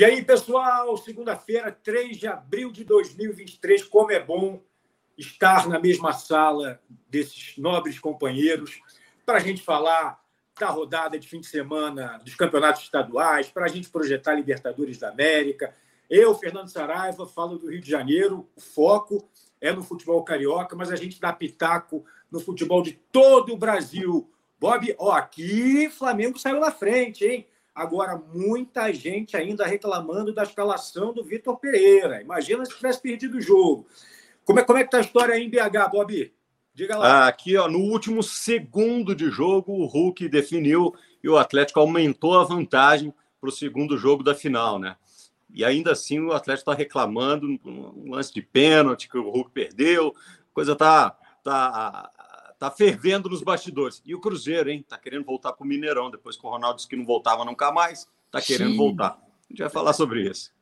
E aí, pessoal, segunda-feira, 3 de abril de 2023, como é bom estar na mesma sala desses nobres companheiros para a gente falar da rodada de fim de semana dos campeonatos estaduais, para a gente projetar Libertadores da América. Eu, Fernando Saraiva, falo do Rio de Janeiro, o foco é no futebol carioca, mas a gente dá pitaco no futebol de todo o Brasil. Bob, ó, aqui Flamengo saiu na frente, hein? Agora, muita gente ainda reclamando da escalação do Vitor Pereira. Imagina se tivesse perdido o jogo. Como é, como é que tá a história aí em BH, Bob? Diga lá. Aqui, ó, no último segundo de jogo, o Hulk definiu e o Atlético aumentou a vantagem para o segundo jogo da final, né? E ainda assim o Atlético está reclamando um lance de pênalti que o Hulk perdeu, coisa tá, tá Tá fervendo nos bastidores. E o Cruzeiro, hein? Tá querendo voltar pro Mineirão, depois que o Ronaldo disse que não voltava nunca mais. Tá querendo Sim. voltar. A gente vai falar sobre isso.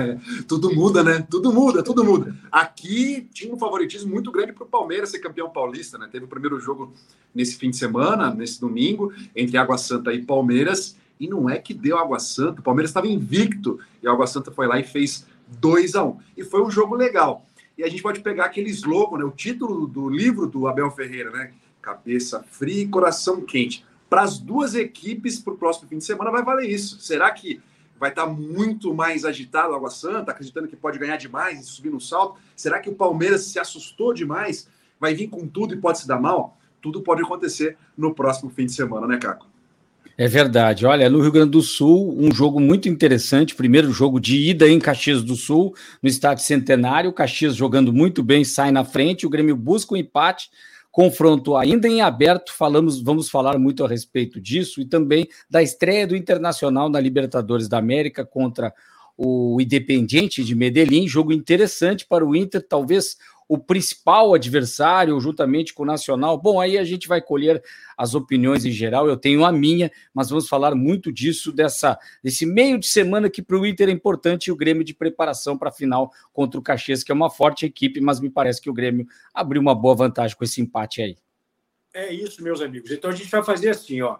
É, tudo muda, né? Tudo muda, tudo muda. Aqui tinha um favoritismo muito grande para o Palmeiras ser campeão paulista, né? Teve o primeiro jogo nesse fim de semana, nesse domingo, entre Água Santa e Palmeiras, e não é que deu Água Santa, o Palmeiras estava invicto, e a Água Santa foi lá e fez 2 a 1 um. E foi um jogo legal. E a gente pode pegar aquele slogan, né? O título do livro do Abel Ferreira, né? Cabeça fria e coração quente. Para as duas equipes, para o próximo fim de semana, vai valer isso. Será que vai estar tá muito mais agitado Água Santa, acreditando que pode ganhar demais e subir no salto? Será que o Palmeiras se assustou demais? Vai vir com tudo e pode se dar mal? Tudo pode acontecer no próximo fim de semana, né, Caco? É verdade. Olha, no Rio Grande do Sul, um jogo muito interessante. Primeiro jogo de ida em Caxias do Sul, no estádio Centenário. Caxias jogando muito bem, sai na frente. O Grêmio busca o um empate. Confronto ainda em aberto. Falamos, vamos falar muito a respeito disso e também da estreia do Internacional na Libertadores da América contra o Independiente de Medellín. Jogo interessante para o Inter, talvez o principal adversário, juntamente com o Nacional. Bom, aí a gente vai colher as opiniões em geral, eu tenho a minha, mas vamos falar muito disso, dessa, desse meio de semana que para o Inter é importante e o Grêmio de preparação para a final contra o Caxias, que é uma forte equipe, mas me parece que o Grêmio abriu uma boa vantagem com esse empate aí. É isso, meus amigos. Então a gente vai fazer assim, ó.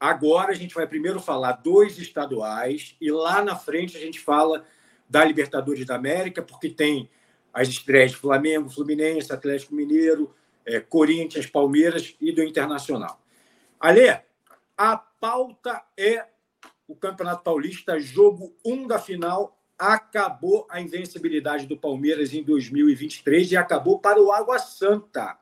Agora a gente vai primeiro falar dois estaduais e lá na frente a gente fala da Libertadores da América, porque tem as estreias de Flamengo, Fluminense, Atlético Mineiro, é, Corinthians, Palmeiras e do Internacional. Alê, a pauta é o Campeonato Paulista, jogo 1 da final. Acabou a invencibilidade do Palmeiras em 2023 e acabou para o Água Santa.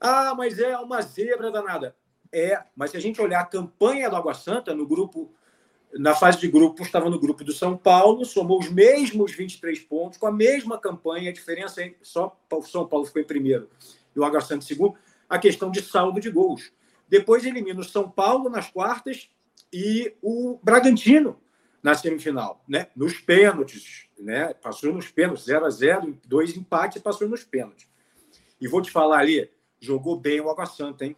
Ah, mas é uma zebra danada. É, mas se a gente olhar a campanha do Água Santa no grupo na fase de grupos, estava no grupo do São Paulo, somou os mesmos 23 pontos, com a mesma campanha, a diferença é só o São Paulo ficou em primeiro e o Água Santa em segundo, a questão de saldo de gols. Depois elimina o São Paulo nas quartas e o Bragantino na semifinal, né? nos pênaltis. Né? Passou nos pênaltis, 0 a 0 dois empates passou nos pênaltis. E vou te falar ali, jogou bem o Água Santa, hein?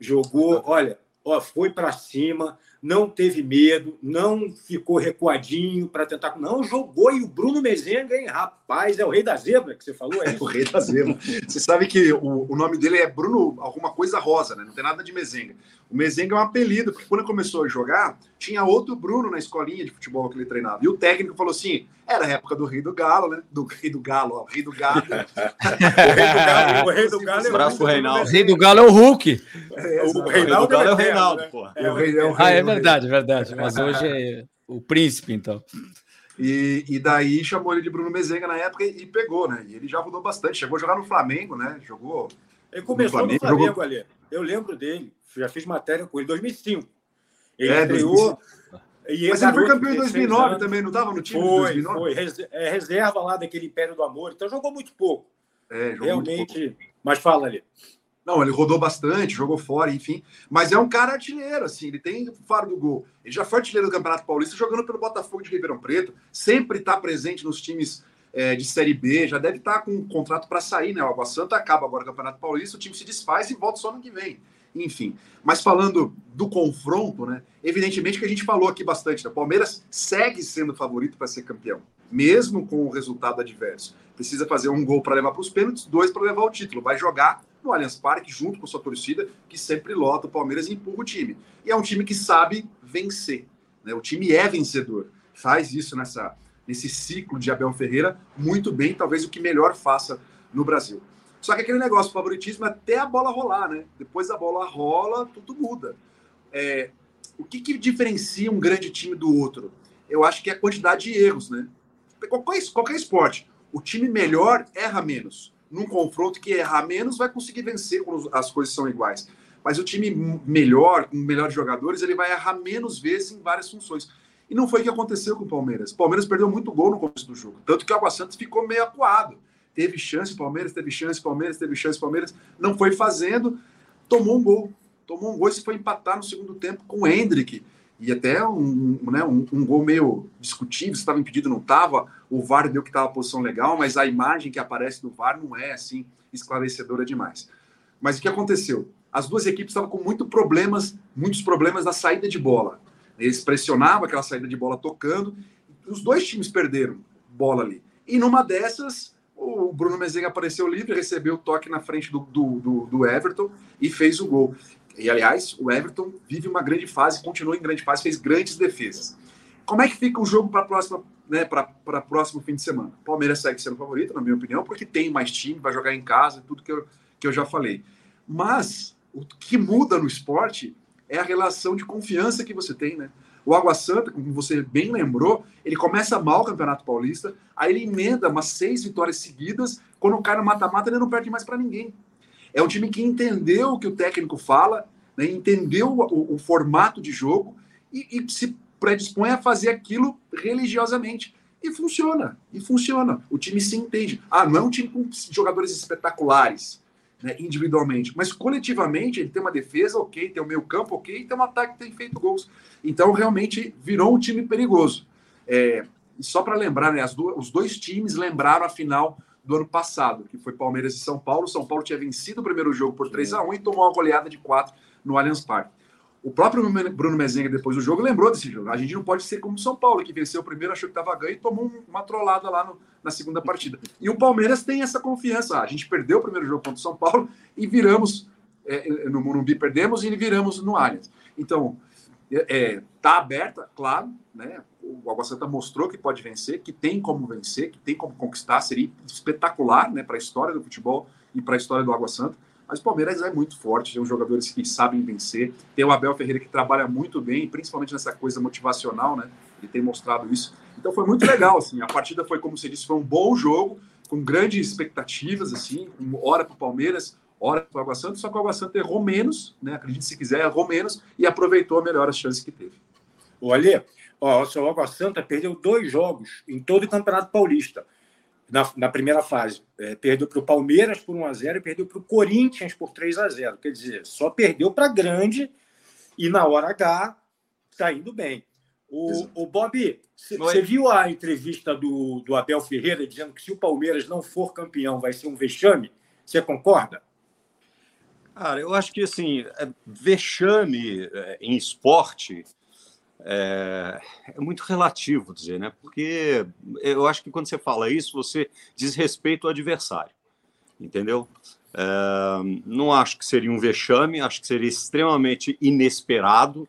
Jogou, olha, ó, foi para cima, não teve medo, não ficou recuadinho para tentar. Não, jogou e o Bruno Mezenga, hein? Rapaz, é o rei da zebra que você falou, é isso? o rei da zebra. Você sabe que o, o nome dele é Bruno, alguma coisa rosa, né? Não tem nada de Mezenga. O Mezenga é um apelido, porque quando ele começou a jogar, tinha outro Bruno na escolinha de futebol que ele treinava. E o técnico falou assim: era a época do Rei do Galo, né? Do Rei do Galo, ó, Rei do Galo. o Rei do Galo, o Rei do Galo é o Reinaldo. O Rei do Galo é o Hulk. É, o, o Reinaldo do Galo é o Reinaldo, né? pô. É, o rei, é o ah, é verdade, é verdade. Mas hoje é o príncipe, então. E, e daí chamou ele de Bruno Mezenga na época e, e, pegou, né? E ele já rodou bastante. Chegou a jogar no Flamengo, né? Jogou. Ele começou no Flamengo, no Flamengo jogou... ali. Eu lembro dele já fiz matéria com ele em 2005. Ele é, estreou. E Mas ele foi campeão em 2009 anos. também, não estava no time? Foi, foi. É reserva lá daquele Império do Amor. Então jogou muito pouco. É, jogou Realmente. Muito pouco. Mas fala ali. Não, ele rodou bastante, jogou fora, enfim. Mas é um cara artilheiro, assim, ele tem faro do gol. Ele já foi artilheiro do Campeonato Paulista, jogando pelo Botafogo de Ribeirão Preto, sempre está presente nos times é, de Série B, já deve estar tá com um contrato para sair, né? O Água Santa acaba agora o Campeonato Paulista, o time se desfaz e volta só no que vem enfim. Mas falando do confronto, né? Evidentemente que a gente falou aqui bastante, né? o Palmeiras segue sendo favorito para ser campeão, mesmo com o resultado adverso. Precisa fazer um gol para levar para os pênaltis, dois para levar o título. Vai jogar no Allianz Parque junto com sua torcida, que sempre lota o Palmeiras e empurra o time. E é um time que sabe vencer. Né? O time é vencedor. faz isso nessa, nesse ciclo de Abel Ferreira muito bem, talvez o que melhor faça no Brasil. Só que aquele negócio, favoritismo é até a bola rolar, né? Depois a bola rola, tudo muda. É, o que, que diferencia um grande time do outro? Eu acho que é a quantidade de erros, né? Qualquer, qualquer esporte, o time melhor erra menos. Num confronto que errar menos vai conseguir vencer quando as coisas são iguais. Mas o time melhor, com melhores jogadores, ele vai errar menos vezes em várias funções. E não foi o que aconteceu com o Palmeiras. O Palmeiras perdeu muito gol no começo do jogo. Tanto que o Água Santos ficou meio acuado. Teve chance, Palmeiras, teve chance, Palmeiras, teve chance, Palmeiras. Não foi fazendo, tomou um gol. Tomou um gol e se foi empatar no segundo tempo com o Hendrick. E até um, né, um, um gol meio discutível, se estava impedido, não estava. O VAR deu que estava a posição legal, mas a imagem que aparece do VAR não é assim esclarecedora demais. Mas o que aconteceu? As duas equipes estavam com muito problemas, muitos problemas na saída de bola. Eles pressionavam aquela saída de bola tocando. Os dois times perderam bola ali. E numa dessas, o Bruno Mezenga apareceu livre, recebeu o toque na frente do, do, do, do Everton e fez o gol. E, aliás, o Everton vive uma grande fase, continua em grande fase, fez grandes defesas. Como é que fica o jogo para próxima, né, para o próximo fim de semana? O Palmeiras segue sendo favorito, na minha opinião, porque tem mais time, vai jogar em casa, tudo que eu, que eu já falei. Mas o que muda no esporte é a relação de confiança que você tem, né? O Água Santa, como você bem lembrou, ele começa mal o Campeonato Paulista, aí ele emenda umas seis vitórias seguidas, quando cai no mata-mata ele não perde mais para ninguém. É um time que entendeu o que o técnico fala, né, entendeu o, o, formato de jogo e, e se predispõe a fazer aquilo religiosamente. E funciona, e funciona. O time se entende. Ah, não é um time com jogadores espetaculares, né, individualmente, mas coletivamente ele tem uma defesa ok, tem o meio campo ok, tem um ataque que tem feito gols. Então realmente virou um time perigoso. É, só para lembrar, né, duas, os dois times lembraram a final do ano passado, que foi Palmeiras e São Paulo. São Paulo tinha vencido o primeiro jogo por 3 a 1 e tomou uma goleada de 4 no Allianz Parque. O próprio Bruno Mezenga, depois do jogo, lembrou desse jogo. A gente não pode ser como o São Paulo, que venceu o primeiro, achou que estava ganho e tomou uma trollada lá no, na segunda partida. E o Palmeiras tem essa confiança. A gente perdeu o primeiro jogo contra o São Paulo e viramos é, é no Morumbi, perdemos e viramos no Allianz. Então, é, tá aberta, claro, né? O Água Santa mostrou que pode vencer, que tem como vencer, que tem como conquistar, seria espetacular, né, para a história do futebol e para a história do Água Santa. Mas o Palmeiras é muito forte, tem jogadores que sabem vencer. Tem o Abel Ferreira que trabalha muito bem, principalmente nessa coisa motivacional, né? Ele tem mostrado isso. Então foi muito legal, assim. A partida foi, como você disse, foi um bom jogo, com grandes expectativas, assim. Hora para o Palmeiras, hora para o Água Santa, só que o Água Santa errou menos, né? Acredite se quiser, errou menos e aproveitou melhor as chances que teve. Olha, ó, o Água Santa perdeu dois jogos em todo o Campeonato Paulista na, na primeira fase. É, perdeu para o Palmeiras por 1 a 0 e perdeu para o Corinthians por 3 a 0 Quer dizer, só perdeu para grande e na hora H está indo bem. O, o Bob, você viu a entrevista do, do Abel Ferreira dizendo que se o Palmeiras não for campeão vai ser um vexame? Você concorda? Cara, eu acho que assim, é, vexame é, em esporte é, é, muito relativo dizer, né? Porque eu acho que quando você fala isso, você diz respeito ao adversário, entendeu? É, não acho que seria um vexame, acho que seria extremamente inesperado,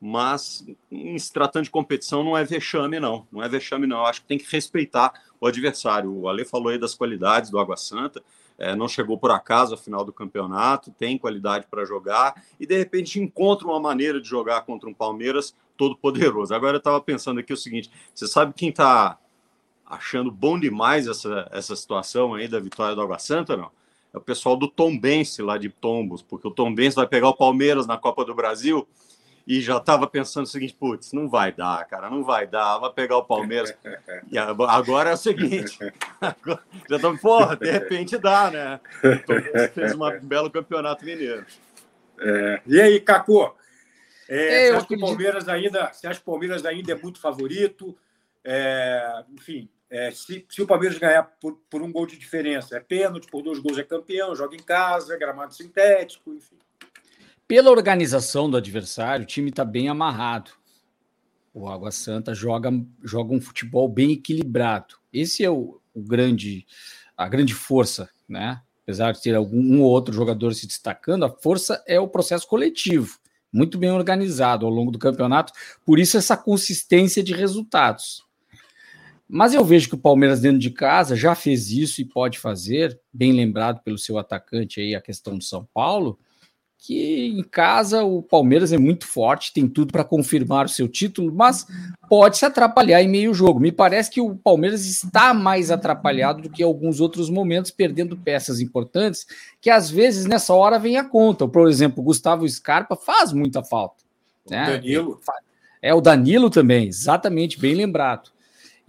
mas em se tratando de competição não é vexame, não. Não é vexame, não. Eu acho que tem que respeitar o adversário. O Ale falou aí das qualidades do Água Santa é, não chegou por acaso ao final do campeonato, tem qualidade para jogar e de repente encontra uma maneira de jogar contra um Palmeiras todo poderoso. Agora eu estava pensando aqui o seguinte: você sabe quem está achando bom demais essa, essa situação aí da vitória do Água Santa, não? É o pessoal do Tombense lá de Tombos, porque o Tombense vai pegar o Palmeiras na Copa do Brasil e já estava pensando o seguinte, putz, não vai dar, cara, não vai dar, vai pegar o Palmeiras. e agora é o seguinte, já estamos, porra, de repente dá, né? O fez um belo campeonato mineiro. É. E aí, Cacô? É, você, acha que o Palmeiras ainda, você acha que o Palmeiras ainda é muito favorito? É, enfim, é, se, se, o Palmeiras ganhar por, por, um gol de diferença, é pênalti, por dois gols é campeão, joga em casa, é gramado sintético, enfim. Pela organização do adversário, o time está bem amarrado. O Água Santa joga, joga um futebol bem equilibrado. Esse é o, o grande, a grande força, né? Apesar de ter algum um ou outro jogador se destacando, a força é o processo coletivo. muito bem organizado ao longo do campeonato, por isso essa consistência de resultados. Mas eu vejo que o Palmeiras dentro de casa já fez isso e pode fazer, bem lembrado pelo seu atacante aí, a questão do São Paulo, que em casa o Palmeiras é muito forte, tem tudo para confirmar o seu título, mas pode se atrapalhar em meio jogo. Me parece que o Palmeiras está mais atrapalhado do que alguns outros momentos, perdendo peças importantes, que às vezes nessa hora vem a conta. Por exemplo, o Gustavo Scarpa faz muita falta. Né? Danilo. É o Danilo também, exatamente, bem lembrado.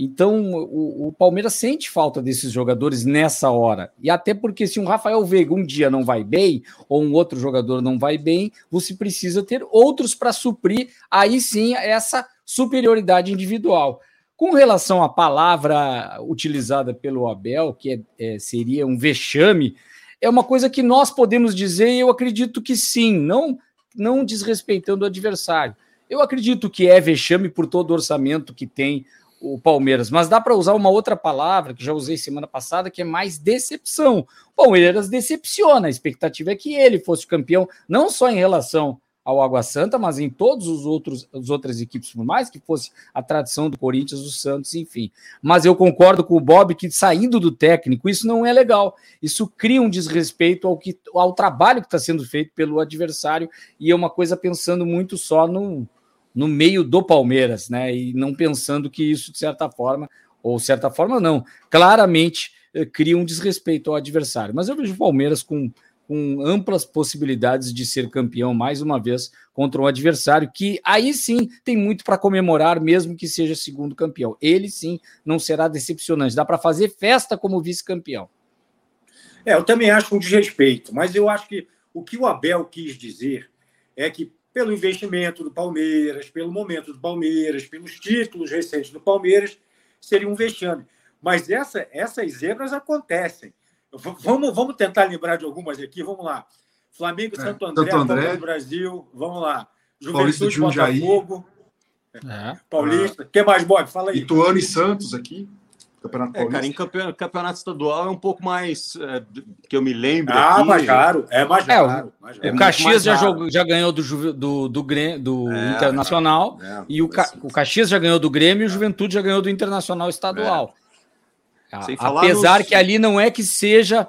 Então, o, o, Palmeiras sente falta desses jogadores nessa hora. E até porque, se um Rafael Veiga um dia não vai bem, ou um outro jogador não vai bem, você precisa ter outros para suprir, aí sim, essa superioridade individual. Com relação à palavra utilizada pelo Abel, que é, é, seria um vexame, é uma coisa que nós podemos dizer, e eu acredito que sim, não, não desrespeitando o adversário. Eu acredito que é vexame por todo o orçamento que tem o Palmeiras, mas dá para usar uma outra palavra que já usei semana passada, que é mais decepção. O Palmeiras decepciona, a expectativa é que ele fosse campeão, não só em relação ao Água Santa, mas em todos os outros as outras equipes, por mais que fosse a tradição do Corinthians, do Santos, enfim. Mas eu concordo com o Bob que saindo do técnico, isso não é legal. Isso cria um desrespeito ao, que, ao trabalho que está sendo feito pelo adversário e é uma coisa pensando muito só no, no meio do Palmeiras, né? E não pensando que isso, de certa forma, ou certa forma não, claramente eh, cria um desrespeito ao adversário. Mas eu vejo o Palmeiras com, com amplas possibilidades de ser campeão mais uma vez contra um adversário que aí sim tem muito para comemorar, mesmo que seja segundo campeão. Ele sim não será decepcionante. Dá para fazer festa como vice-campeão. É, eu também acho um desrespeito, mas eu acho que o que o Abel quis dizer é que pelo investimento do Palmeiras, pelo momento do Palmeiras, pelos títulos recentes do Palmeiras, seria um vexame. Mas essa, essas zebras acontecem. Vamos, vamos tentar lembrar de algumas aqui. Vamos lá. Flamengo, é, Santo André, Santo André. Copa do Brasil. Vamos lá. Juventude, Botafogo. É. Paulista. O que mais, Bob? Fala aí. Ituano e Santos aqui. Campeonato é, cara, em campeonato, campeonato, estadual é um pouco mais é, que eu me lembro. Ah, aqui, mais caro. É mais é, caro. É, o, é o Caxias já, jogou, já ganhou do, do, do, do é, Internacional é, e o, Ca, o Caxias já ganhou do Grêmio e o Juventude já ganhou do Internacional Estadual. Apesar nos... que ali não é que seja,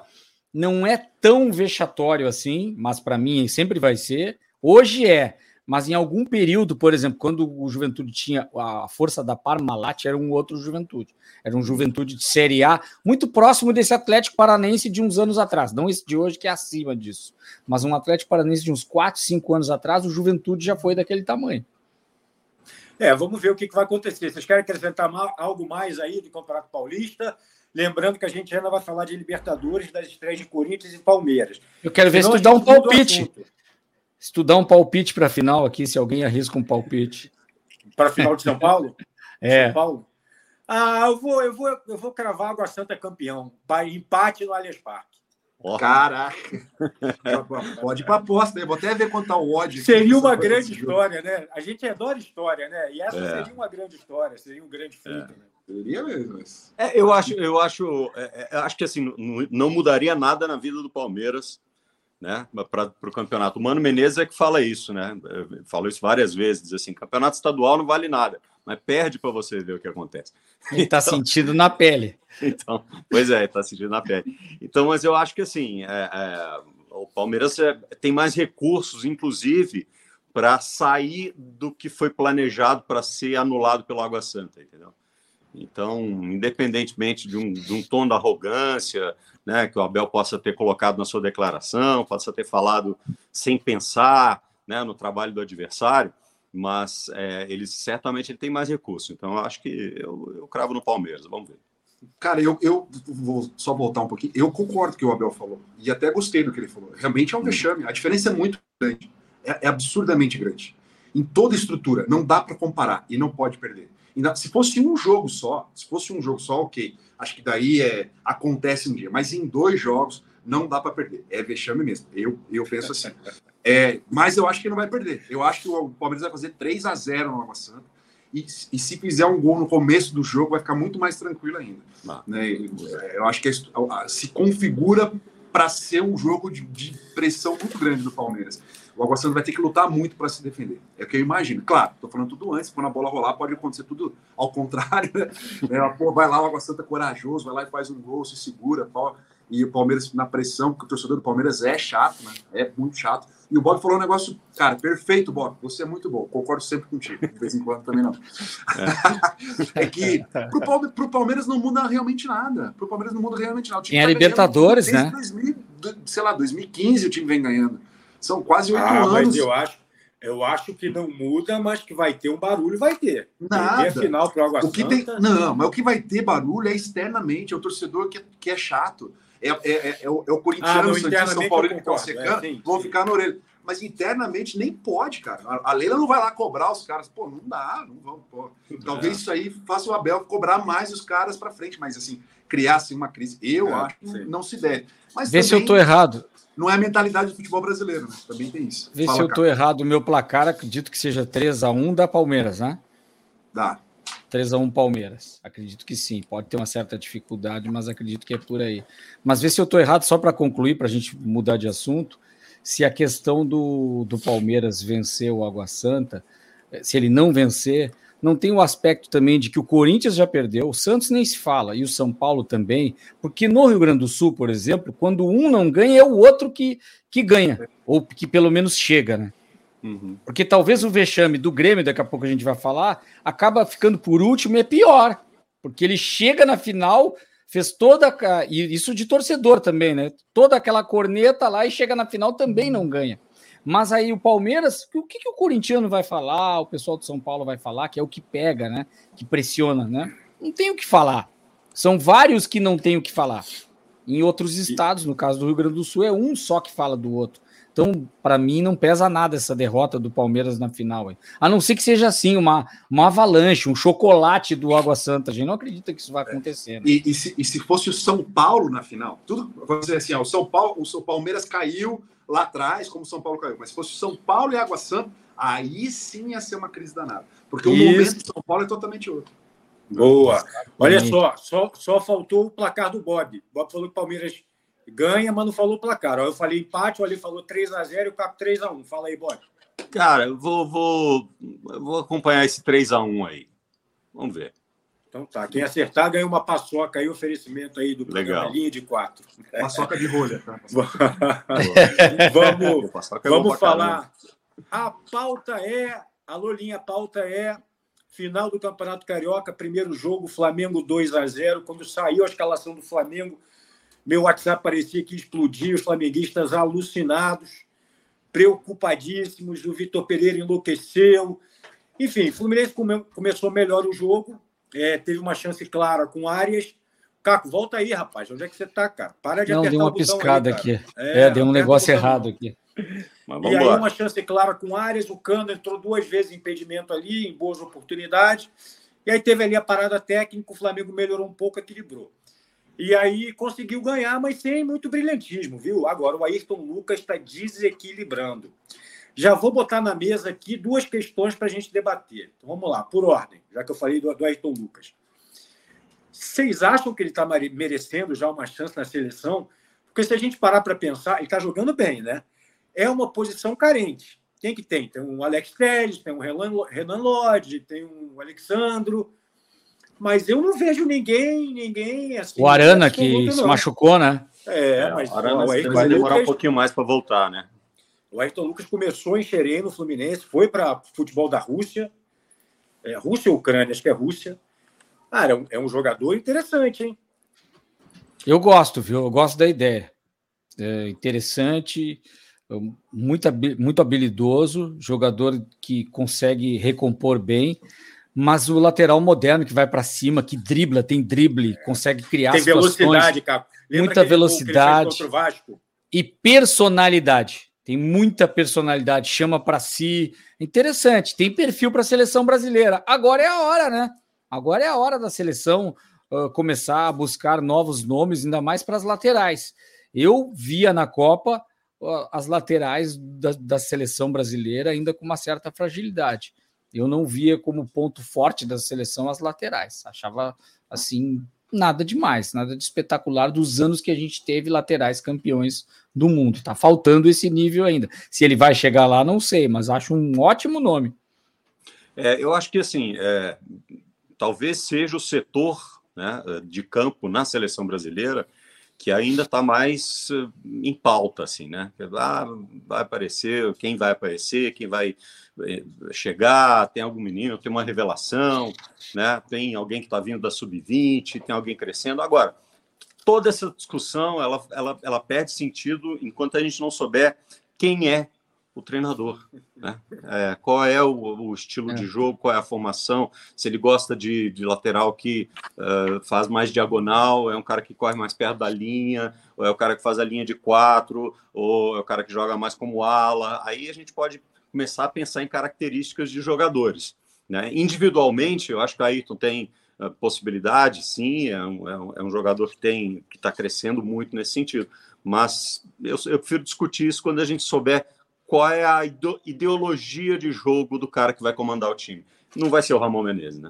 não é tão vexatório assim, mas para mim sempre vai ser. Hoje é mas em algum período, por exemplo, quando o Juventude tinha a força da Parmalat, era um outro Juventude. Era um Juventude de Série A, muito próximo desse Atlético Paranense de uns anos atrás. Não esse de hoje, que é acima disso. Mas um Atlético Paranense de uns 4, 5 anos atrás, o Juventude já foi daquele tamanho. É, vamos ver o que vai acontecer. Vocês querem acrescentar algo mais aí do Campeonato Paulista? Lembrando que a gente ainda vai falar de Libertadores, das estreias de Corinthians e Palmeiras. Eu quero ver Senão, se tu dá um palpite estudar um palpite para a final aqui, se alguém arrisca um palpite. Para a final de São Paulo? é. São Paulo? Ah, eu vou, eu vou, eu vou cravar Água Santa campeão. Empate no Allianz Parque. Oh. Caraca! Pode ir para aposta, né? Vou até ver quanto tá o ódio. Seria uma grande história, né? A gente adora história, né? E essa é. seria uma grande hisória, seria um grande feito. É. Né? Seria mesmo. É, eu acho, eu acho, é, é acho que assim não mudaria nada na vida do Palmeiras né, para o campeonato. O Mano Menezes é que fala isso, né? Falou isso várias vezes, diz assim, campeonato estadual não vale nada, mas perde para você ver o que acontece. Ele está então, sentindo na pele. Então, pois é, está sentindo na pele. Então, mas eu acho que assim, é, é, o Palmeiras é, tem mais recursos, inclusive, para sair do que foi planejado para ser anulado pelo Água Santa, entendeu? Então, independentemente de um, de um tom da arrogância, né, que o Abel possa ter colocado na sua declaração, possa ter falado sem pensar né, no trabalho do adversário, mas é, ele certamente ele tem mais recursos. Então, eu acho que eu, eu cravo no Palmeiras. Vamos ver. Cara, eu, eu vou só voltar um pouquinho. Eu concordo com o que o Abel falou. E até gostei do que ele falou. Realmente é um hum. vexame. A diferença é muito grande. É, é absurdamente grande. Em toda estrutura. Não dá para comparar. E não pode perder. Se fosse um jogo só, se fosse um jogo só, ok. Acho que daí é, acontece um dia. Mas em dois jogos não dá para perder. É vexame mesmo. Eu, eu penso assim. É, mas eu acho que não vai perder. Eu acho que o Palmeiras vai fazer 3 a 0 no Água Santa. E, e, se fizer um gol no começo do jogo, vai ficar muito mais tranquilo ainda. Ah. Né? Eu acho que se configura para ser um jogo de, de, pressão muito grande do Palmeiras. O Água Santa vai ter que lutar muito para se defender. É o que eu imagino. Claro, estou falando tudo antes, quando a bola rolar, pode acontecer tudo ao contrário. Né? É, pô, vai lá o Água Santa corajoso, vai lá e faz um gol, se segura, pô, e o Palmeiras na pressão, porque o torcedor do Palmeiras é chato, né? É muito chato. E o Bob falou um negócio, cara, perfeito, Bob. Você é muito bom. Concordo sempre contigo. De vez em quando também não. É, é que pro, Palmeiras não muda realmente nada. Pro Palmeiras não muda realmente nada. Tem tá a Libertadores, né? 2000, sei lá, 2015 o time vem ganhando. São quase oito ah, anos. Mas eu acho, eu acho que não muda, mas que vai ter um barulho, vai ter. Nada. Tem final pro Água o que Tem, não, mas o que vai ter barulho é externamente. É o torcedor que, que é chato é, é, é, é, o, é o corintiano, ah, São Paulo que estão secando, é, vão ficar na orelha. Mas internamente nem pode, cara. A Leila não vai lá cobrar os caras. Pô, não dá, não vão. Pô. Talvez isso aí faça o Abel cobrar mais os caras para frente, mas assim, criar assim, uma crise, eu é, acho que não se deve. Mas Vê também, se eu tô errado. Não é a mentalidade do futebol brasileiro, né? Também tem isso. Vê Fala, se eu cara. tô errado. O meu placar, acredito que seja 3 a 1 da Palmeiras, né? Dá. 3 a 1 Palmeiras. Acredito que sim. Pode ter uma certa dificuldade, mas acredito que é por aí. Mas vê se eu estou errado, só para concluir, para a gente mudar de assunto. Se a questão do, do Palmeiras vencer o Água Santa, eh, se ele não vencer, não tem o aspecto também de que o Corinthians já perdeu, o Santos nem se fala, e o São Paulo também, porque no Rio Grande do Sul, por exemplo, quando um não ganha, é o outro que, que ganha, ou que pelo menos chega, né? Uhum. Porque talvez o vexame do Grêmio, daqui a pouco a gente vai falar, acaba ficando por último e é pior. Porque ele chega na final, fez toda. E isso de torcedor também, né? Toda aquela corneta lá e chega na final também não ganha. Mas aí o Palmeiras, o que, que o corintiano vai falar, o pessoal de São Paulo vai falar, que é o que pega, né? Que pressiona, né? Não tem o que falar. São vários que não tem o que falar. Em outros estados, no caso do Rio Grande do Sul, é um só que fala do outro. Então, para mim, não pesa nada essa derrota do Palmeiras na final. Aí. A não ser que seja assim, uma, uma avalanche, um chocolate do Água Santa. A gente não acredita que isso vai acontecer. Né? E, e, se, e, se, fosse o São Paulo na final? Tudo, vamos dizer assim, ó, o São Paulo, o São Palmeiras caiu lá atrás, como o São Paulo caiu. Mas se fosse o São Paulo e Água Santa, aí sim ia ser uma crise danada. Porque isso. o momento do São Paulo é totalmente outro. Boa. Olha só, só, só faltou o placar do Bob. O Bob falou que o Palmeiras ganha, mas não falou placar. Eu falei empate, o Ali falou 3x0 e o Capo 3x1. Fala aí, Bode. Cara, eu vou, vou, vou acompanhar esse 3x1 aí. Vamos ver. Então tá. Quem acertar ganha uma paçoca aí, oferecimento aí do Legal. linha de quatro. Paçoca de rolha. Tá? vamos é vamos falar. A pauta é. A Lolinha, a pauta é final do Campeonato Carioca, primeiro jogo, Flamengo 2 a 0 Quando saiu a escalação do Flamengo, meu WhatsApp parecia que explodia, os flamenguistas alucinados, preocupadíssimos. O Vitor Pereira enlouqueceu. Enfim, o Fluminense come, começou melhor o jogo, é, teve uma chance clara com Arias. Caco, volta aí, rapaz. Onde é que você está, cara? Para de Não, apertar deu uma piscada aí, aqui. É, é, deu um negócio errado aqui. e aí, uma chance clara com Arias. O Cano entrou duas vezes em impedimento ali, em boas oportunidades. E aí teve ali a parada técnica. O Flamengo melhorou um pouco, equilibrou. E aí conseguiu ganhar, mas sem muito brilhantismo, viu? Agora o Ayrton Lucas está desequilibrando. Já vou botar na mesa aqui duas questões para a gente debater. Então vamos lá, por ordem, já que eu falei do, do Ayrton Lucas. Vocês acham que ele está merecendo já uma chance na seleção? Porque se a gente parar para pensar, ele está jogando bem, né? É uma posição carente. Quem que tem? Tem um Alex Telles, tem um Renan Lodge, tem um Alexandro, mas eu não vejo ninguém, ninguém assim. O Arana que se machucou, né? É, é mas o Arana o Ayrton vai demorar Lucas, um pouquinho mais para voltar, né? O Ayrton Lucas começou em Xerém, no Fluminense, foi para futebol da Rússia, é, Rússia ou Ucrânia, acho que é Rússia. Cara, é um, é um jogador interessante, hein? Eu gosto, viu? Eu gosto da ideia. É interessante, muito, muito habilidoso, jogador que consegue recompor bem mas o lateral moderno que vai para cima, que dribla, tem drible, consegue criar tem velocidade, cara. muita velocidade e personalidade. Tem muita personalidade, chama para si. Interessante, tem perfil para a seleção brasileira. Agora é a hora, né? Agora é a hora da seleção uh, começar a buscar novos nomes, ainda mais para as laterais. Eu via na Copa uh, as laterais da, da seleção brasileira ainda com uma certa fragilidade eu não via como ponto forte da seleção as laterais. Achava assim nada demais, nada de espetacular dos anos que a gente teve laterais campeões do mundo. Tá faltando esse nível ainda. Se ele vai chegar lá, não sei, mas acho um ótimo nome. É, eu acho que assim, é, talvez seja o setor né, de campo na seleção brasileira que ainda está mais eh, em pauta, assim, né? Ah, vai aparecer, quem vai aparecer, quem vai eh, chegar, tem algum menino, tem uma revelação, né? Tem alguém que está vindo da sub-20, tem alguém crescendo. Agora, toda essa discussão, ela, ela, ela perde sentido enquanto a gente não souber quem é o treinador, né? É, qual é o, o estilo é. de jogo, qual é a formação, se ele gosta de, de lateral que uh, faz mais diagonal, é um cara que corre mais perto da linha, ou é o cara que faz a linha de quatro, ou é o cara que joga mais como ala. Aí a gente pode começar a pensar em características de jogadores. Né? Individualmente, eu acho que o Ayrton tem uh, possibilidade, sim, é um, é um, é um jogador que tem que está crescendo muito nesse sentido. Mas eu, eu prefiro discutir isso quando a gente souber qual é a ideologia de jogo do cara que vai comandar o time. Não vai ser o Ramon Menezes, né?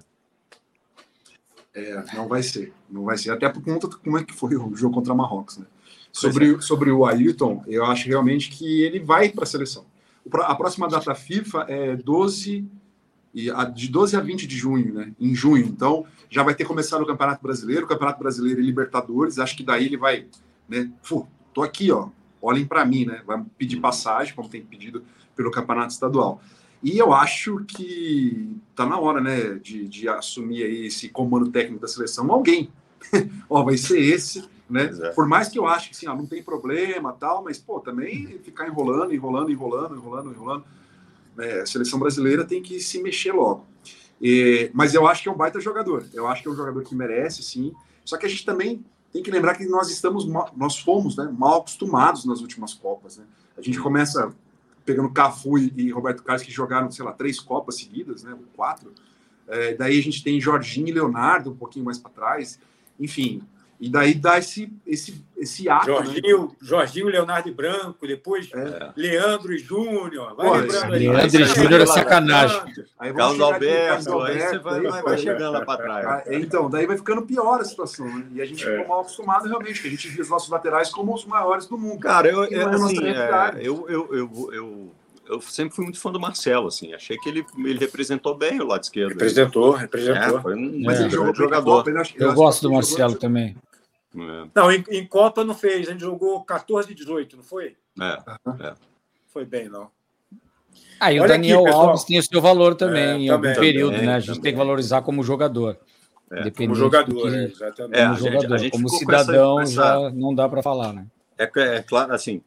É, não vai ser. Não vai ser. Até por conta de como é que foi o jogo contra Marrocos, né? Sobre, é. sobre o Ayrton, eu acho realmente que ele vai para a seleção. A próxima data FIFA é 12 de 12 a 20 de junho, né? Em junho. Então, já vai ter começado o Campeonato Brasileiro, o Campeonato Brasileiro e Libertadores. Acho que daí ele vai, né? Pô, tô aqui, ó olhem para mim, né? Vai pedir passagem, como tem pedido pelo campeonato estadual. E eu acho que tá na hora, né, de, de assumir aí esse comando técnico da seleção alguém. ó, vai ser esse, né? Exato. Por mais que eu ache que assim, ó, não tem problema, tal, mas pô, também ficar enrolando, enrolando, enrolando, enrolando, enrolando. É, a seleção brasileira tem que se mexer logo. E, mas eu acho que é um baita jogador. Eu acho que é um jogador que merece, sim. Só que a gente também tem que lembrar que nós estamos, nós fomos né, mal acostumados nas últimas Copas. Né? A gente começa pegando Cafu e Roberto Carlos, que jogaram, sei lá, três Copas seguidas, né, quatro. É, daí a gente tem Jorginho e Leonardo um pouquinho mais para trás. Enfim, e daí dá esse, esse, esse ato. Né? Jorginho, né? Jorginho, Leonardo e Branco, depois é. Leandro e Júnior. Vai Pô, lembrando aí. Leandro e Júnior é sacanagem. Aí Carlos Alberto, Carlos Alberto, aí você vai, vai, vai chegando lá para trás. Ah, então, daí vai ficando pior a situação. Né? E a gente é. ficou mal acostumado realmente, que a gente via os nossos laterais como os maiores do mundo. Cara, eu, é, assim, é, eu, eu, eu, eu eu sempre fui muito fã do Marcelo, assim. Achei que ele, ele representou bem o lado esquerdo. Representou, representou. É, foi um, Mas ele jogou jogador. Eu, eu gosto do Marcelo também. É. Não, em, em, Copa não fez, a gente jogou 14 e 18, não foi? É, é. Foi bem, não. Aí ah, o Daniel aqui, Alves tem o seu valor também, é, em algum também, período, também, né? A gente também. tem que valorizar como jogador. É, como jogador, que, exatamente. Como, jogador. Gente, como cidadão, essa, já não dá para falar, né? É, é claro, assim,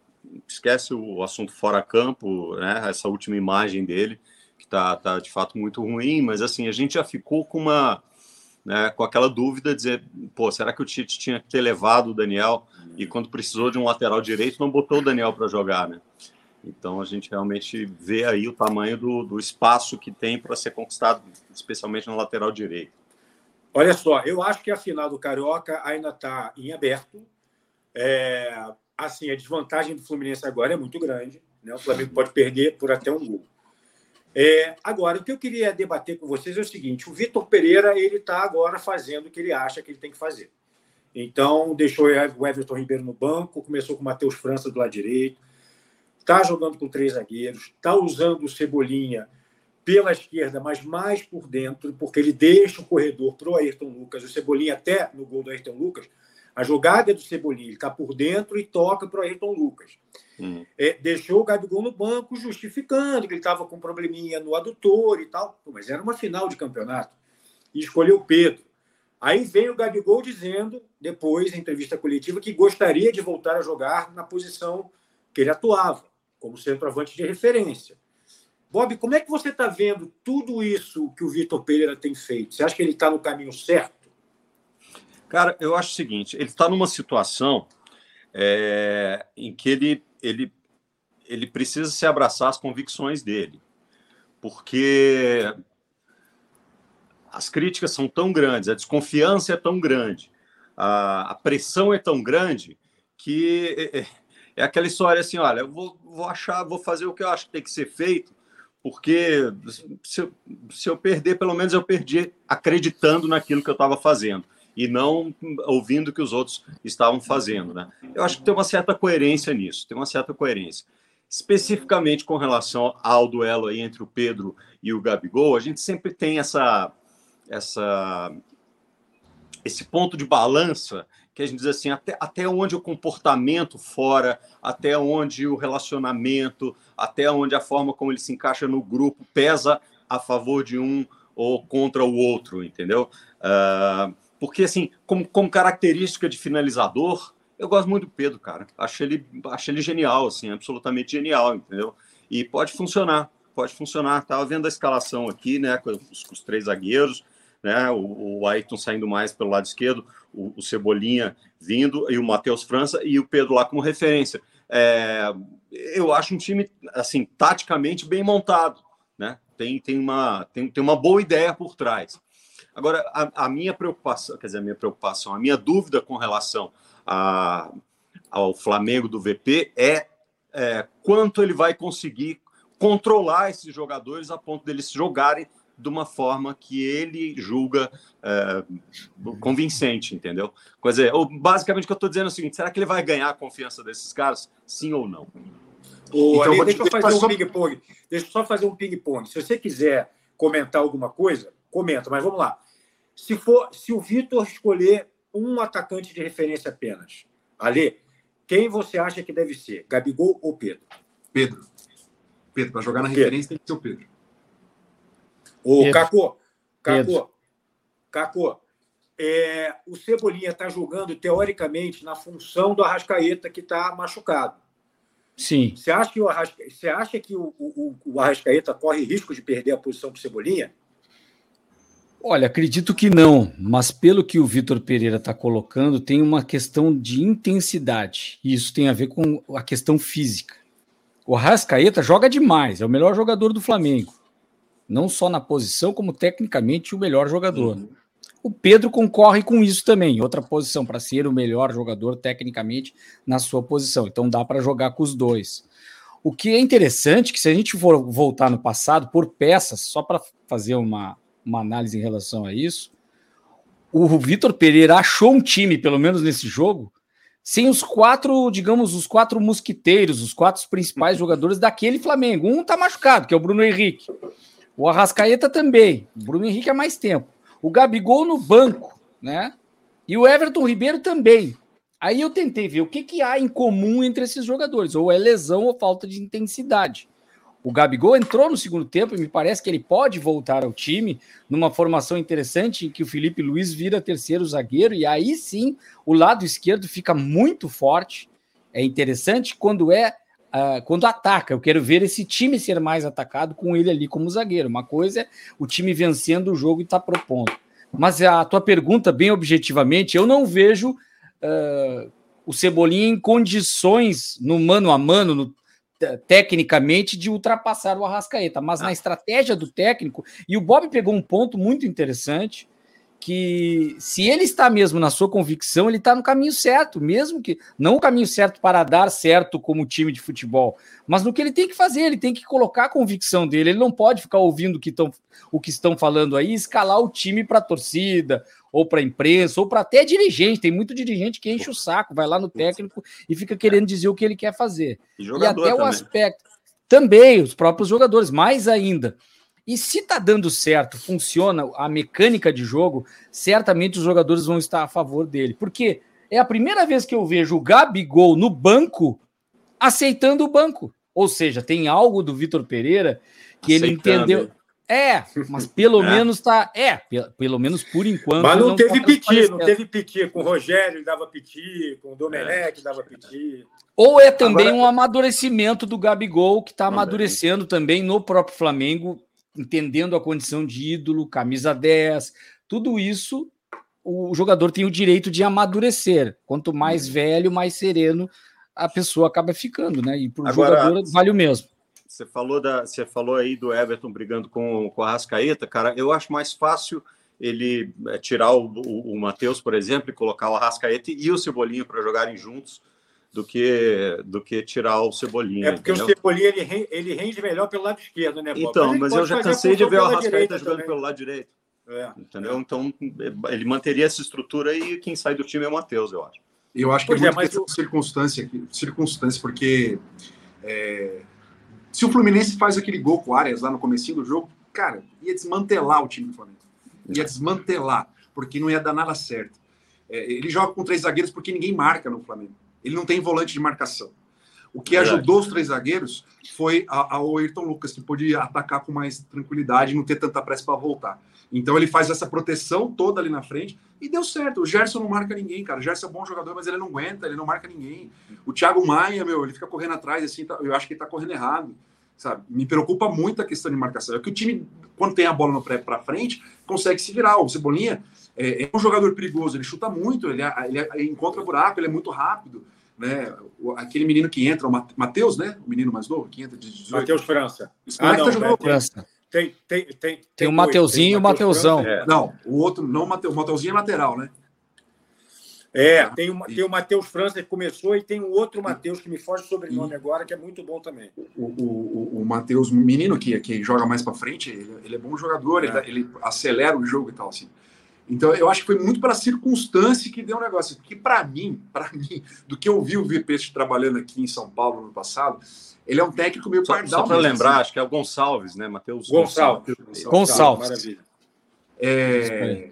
esquece o assunto fora campo, né? Essa última imagem dele, que tá, tá de fato muito ruim, mas assim, a gente já ficou com uma né, com aquela dúvida, dizer, pô, será que o Tite tinha que ter levado o Daniel e quando precisou de um lateral direito não botou o Daniel para jogar, né? Então a gente realmente vê aí o tamanho do, do espaço que tem para ser conquistado, especialmente na lateral direito. Olha só, eu acho que a final do Carioca ainda está em aberto. É, assim, a desvantagem do Fluminense agora é muito grande. Né? O Flamengo pode perder por até um gol. É, agora, o que eu queria debater com vocês é o seguinte: o Vitor Pereira ele está agora fazendo o que ele acha que ele tem que fazer. Então, deixou o Everton Ribeiro no banco, começou com o Matheus França do lado direito, está jogando com três zagueiros, está usando o Cebolinha pela esquerda, mas mais por dentro, porque ele deixa o corredor para o Ayrton Lucas, o Cebolinha até no gol do Ayrton Lucas, a jogada é do Cebolinha, ele está por dentro e toca para o Ayrton Lucas. Hum. É, deixou o Gabigol no banco justificando que ele estava com um probleminha no adutor e tal. Mas era uma final de campeonato. E escolheu o Pedro. Aí vem o Gabigol dizendo, depois, em entrevista coletiva, que gostaria de voltar a jogar na posição que ele atuava, como centroavante de referência. Bob, como é que você está vendo tudo isso que o Vitor Pereira tem feito? Você acha que ele está no caminho certo? Cara, eu acho o seguinte: ele está numa situação é, em que ele, ele, ele precisa se abraçar as convicções dele, porque as críticas são tão grandes, a desconfiança é tão grande, a, a pressão é tão grande que é, é, é aquela história assim: olha, eu vou, vou achar, vou fazer o que eu acho que tem que ser feito, porque se se eu perder, pelo menos eu perdi acreditando naquilo que eu estava fazendo. E não ouvindo o que os outros estavam fazendo. Né? Eu acho que tem uma certa coerência nisso, tem uma certa coerência. Especificamente com relação ao duelo aí entre o Pedro e o Gabigol, a gente sempre tem essa, essa, esse ponto de balança que a gente diz assim, até, até onde o comportamento fora, até onde o relacionamento, até onde a forma como ele se encaixa no grupo pesa a favor de um ou contra o outro, entendeu? Uh, porque, assim, como, como característica de finalizador, eu gosto muito do Pedro, cara. Acho ele, acho ele genial, assim, absolutamente genial, entendeu? E pode funcionar, pode funcionar. Tava vendo a escalação aqui, né, com os, com os três zagueiros, né, o, o Ayrton saindo mais pelo lado esquerdo, o, o Cebolinha vindo e o Matheus França e o Pedro lá como referência. É, eu acho um time, assim, taticamente bem montado, né? Tem, tem, uma, tem, tem uma boa ideia por trás. Agora, a, a minha preocupação, quer dizer, a minha preocupação, a minha dúvida com relação a, ao Flamengo do VP é, é quanto ele vai conseguir controlar esses jogadores a ponto deles jogarem de uma forma que ele julga é, convincente, entendeu? Quer dizer, basicamente o que eu estou dizendo é o seguinte: será que ele vai ganhar a confiança desses caras? Sim ou não? Ô, então, Ali, deixa eu fazer um ping-pong. Deixa eu só fazer um ping-pong. Se você quiser comentar alguma coisa, comenta, mas vamos lá. Se for, se o Vitor escolher um atacante de referência apenas, Ali, quem você acha que deve ser? Gabigol ou Pedro? Pedro. Pedro, para jogar na Pedro. referência tem que ser o Pedro. Ô, Cacô, Cacô, Cacô, é, o Cebolinha está jogando, teoricamente, na função do Arrascaeta, que está machucado. Sim. Você acha que o, Arrasca... Você acha que o, o, o Arrascaeta corre risco de perder a posição para o Cebolinha? Olha, acredito que não, mas pelo que o Vitor Pereira está colocando, tem uma questão de intensidade. E isso tem a ver com a questão física. O Arrascaeta joga demais, é o melhor jogador do Flamengo não só na posição, como tecnicamente o melhor jogador. Uhum. O Pedro concorre com isso também, outra posição, para ser o melhor jogador tecnicamente na sua posição. Então dá para jogar com os dois. O que é interessante que se a gente for voltar no passado por peças, só para fazer uma, uma análise em relação a isso, o Vitor Pereira achou um time, pelo menos nesse jogo, sem os quatro, digamos, os quatro mosquiteiros, os quatro principais jogadores daquele Flamengo. Um tá machucado, que é o Bruno Henrique. O Arrascaeta também. O Bruno Henrique há mais tempo. O Gabigol no banco, né? E o Everton Ribeiro também. Aí eu tentei ver o que, que há em comum entre esses jogadores, ou é lesão ou falta de intensidade. O Gabigol entrou no segundo tempo e me parece que ele pode voltar ao time numa formação interessante em que o Felipe Luiz vira terceiro zagueiro e aí sim o lado esquerdo fica muito forte. É interessante quando é uh, quando ataca. Eu quero ver esse time ser mais atacado com ele ali como zagueiro. Uma coisa é o time vencendo o jogo e está propondo. Mas a tua pergunta, bem objetivamente, eu não vejo uh, o Cebolinha em condições no mano a mano, no, tecnicamente, de ultrapassar o Arrascaeta, mas ah. na estratégia do técnico, e o Bob pegou um ponto muito interessante que se ele está mesmo na sua convicção, ele está no caminho certo, mesmo que não o caminho certo para dar certo como time de futebol, mas no que ele tem que fazer, ele tem que colocar a convicção dele, ele não pode ficar ouvindo o que, tão, o que estão falando aí, escalar o time para a torcida, ou para a imprensa, ou para até dirigente, tem muito dirigente que enche o saco, vai lá no técnico e fica querendo dizer o que ele quer fazer. E, e até também. o aspecto, também, os próprios jogadores, mais ainda, e se tá dando certo, funciona a mecânica de jogo, certamente os jogadores vão estar a favor dele. Porque é a primeira vez que eu vejo o Gabigol no banco aceitando o banco. Ou seja, tem algo do Vitor Pereira que aceitando. ele entendeu. É, mas pelo é. menos tá. É, pelo menos por enquanto. Mas não, não teve tá piti, não teve piti. Com o Rogério ele dava piti, com o Domenech é. dava piti. Ou é também Agora... um amadurecimento do Gabigol, que está amadurecendo também no próprio Flamengo entendendo a condição de ídolo, camisa 10, tudo isso o jogador tem o direito de amadurecer. Quanto mais uhum. velho, mais sereno a pessoa acaba ficando, né? E para o jogador vale o mesmo. Você falou, da, você falou aí do Everton brigando com, com a Rascaeta, cara. Eu acho mais fácil ele é, tirar o, o, o Matheus, por exemplo, e colocar o Arrascaeta e o Cebolinha para jogarem juntos do que do que tirar o Cebolinha. É porque entendeu? o Cebolinha ele, ele rende melhor pelo lado esquerdo, né, Bob? Então, mas, mas eu já cansei de ver o Arrascaeta jogando também. pelo lado direito. É, entendeu? É. Então, ele manteria essa estrutura e quem sai do time é o Matheus, eu acho. Eu acho que pois é, é muito circunstância, circunstância, porque é, se o Fluminense faz aquele gol com o Arias lá no começo do jogo, cara, ia desmantelar o time do Flamengo. Ia é. desmantelar, porque não ia dar nada certo. É, ele joga com três zagueiros porque ninguém marca no Flamengo. Ele não tem volante de marcação. O que ajudou os três zagueiros foi ao Ayrton Lucas, que podia atacar com mais tranquilidade e não ter tanta pressa para voltar. Então ele faz essa proteção toda ali na frente e deu certo. O Gerson não marca ninguém, cara. O Gerson é um bom jogador, mas ele não aguenta, ele não marca ninguém. O Thiago Maia, meu, ele fica correndo atrás, assim, tá, eu acho que ele tá correndo errado. Sabe? Me preocupa muito a questão de marcação. É que o time, quando tem a bola no pré para frente, consegue se virar. O Cebolinha é, é, um jogador perigoso, ele chuta muito, ele, ele encontra buraco, ele é muito rápido né? Aquele menino que entra, o Matheus, né? O menino mais novo que entra de 18. Matheus França. Ah, não, tá jogando... França. Tem, tem, tem, tem, tem o Mateuzinho e o Mateusão. É. Não, o outro, não o Mateus, o Mateuzinho é lateral, né? É, tem o, tem o Matheus França que começou e tem um outro Matheus que me foge o sobrenome e... agora, que é muito bom também. O, o, o Matheus, menino que, que joga mais para frente, ele, ele, é bom jogador, é. Ele, ele, acelera o jogo e tal, assim. Então, eu acho que foi muito para a circunstância que deu o um negócio. Que, para mim, para mim, do que eu vi o VP trabalhando aqui em São Paulo no passado, ele é um técnico meio só, pardal. Só para lembrar, assim. acho que é o Gonçalves, né, Matheus? Gonçalves. Gonçalves. Gonçalves. Maravilha. É,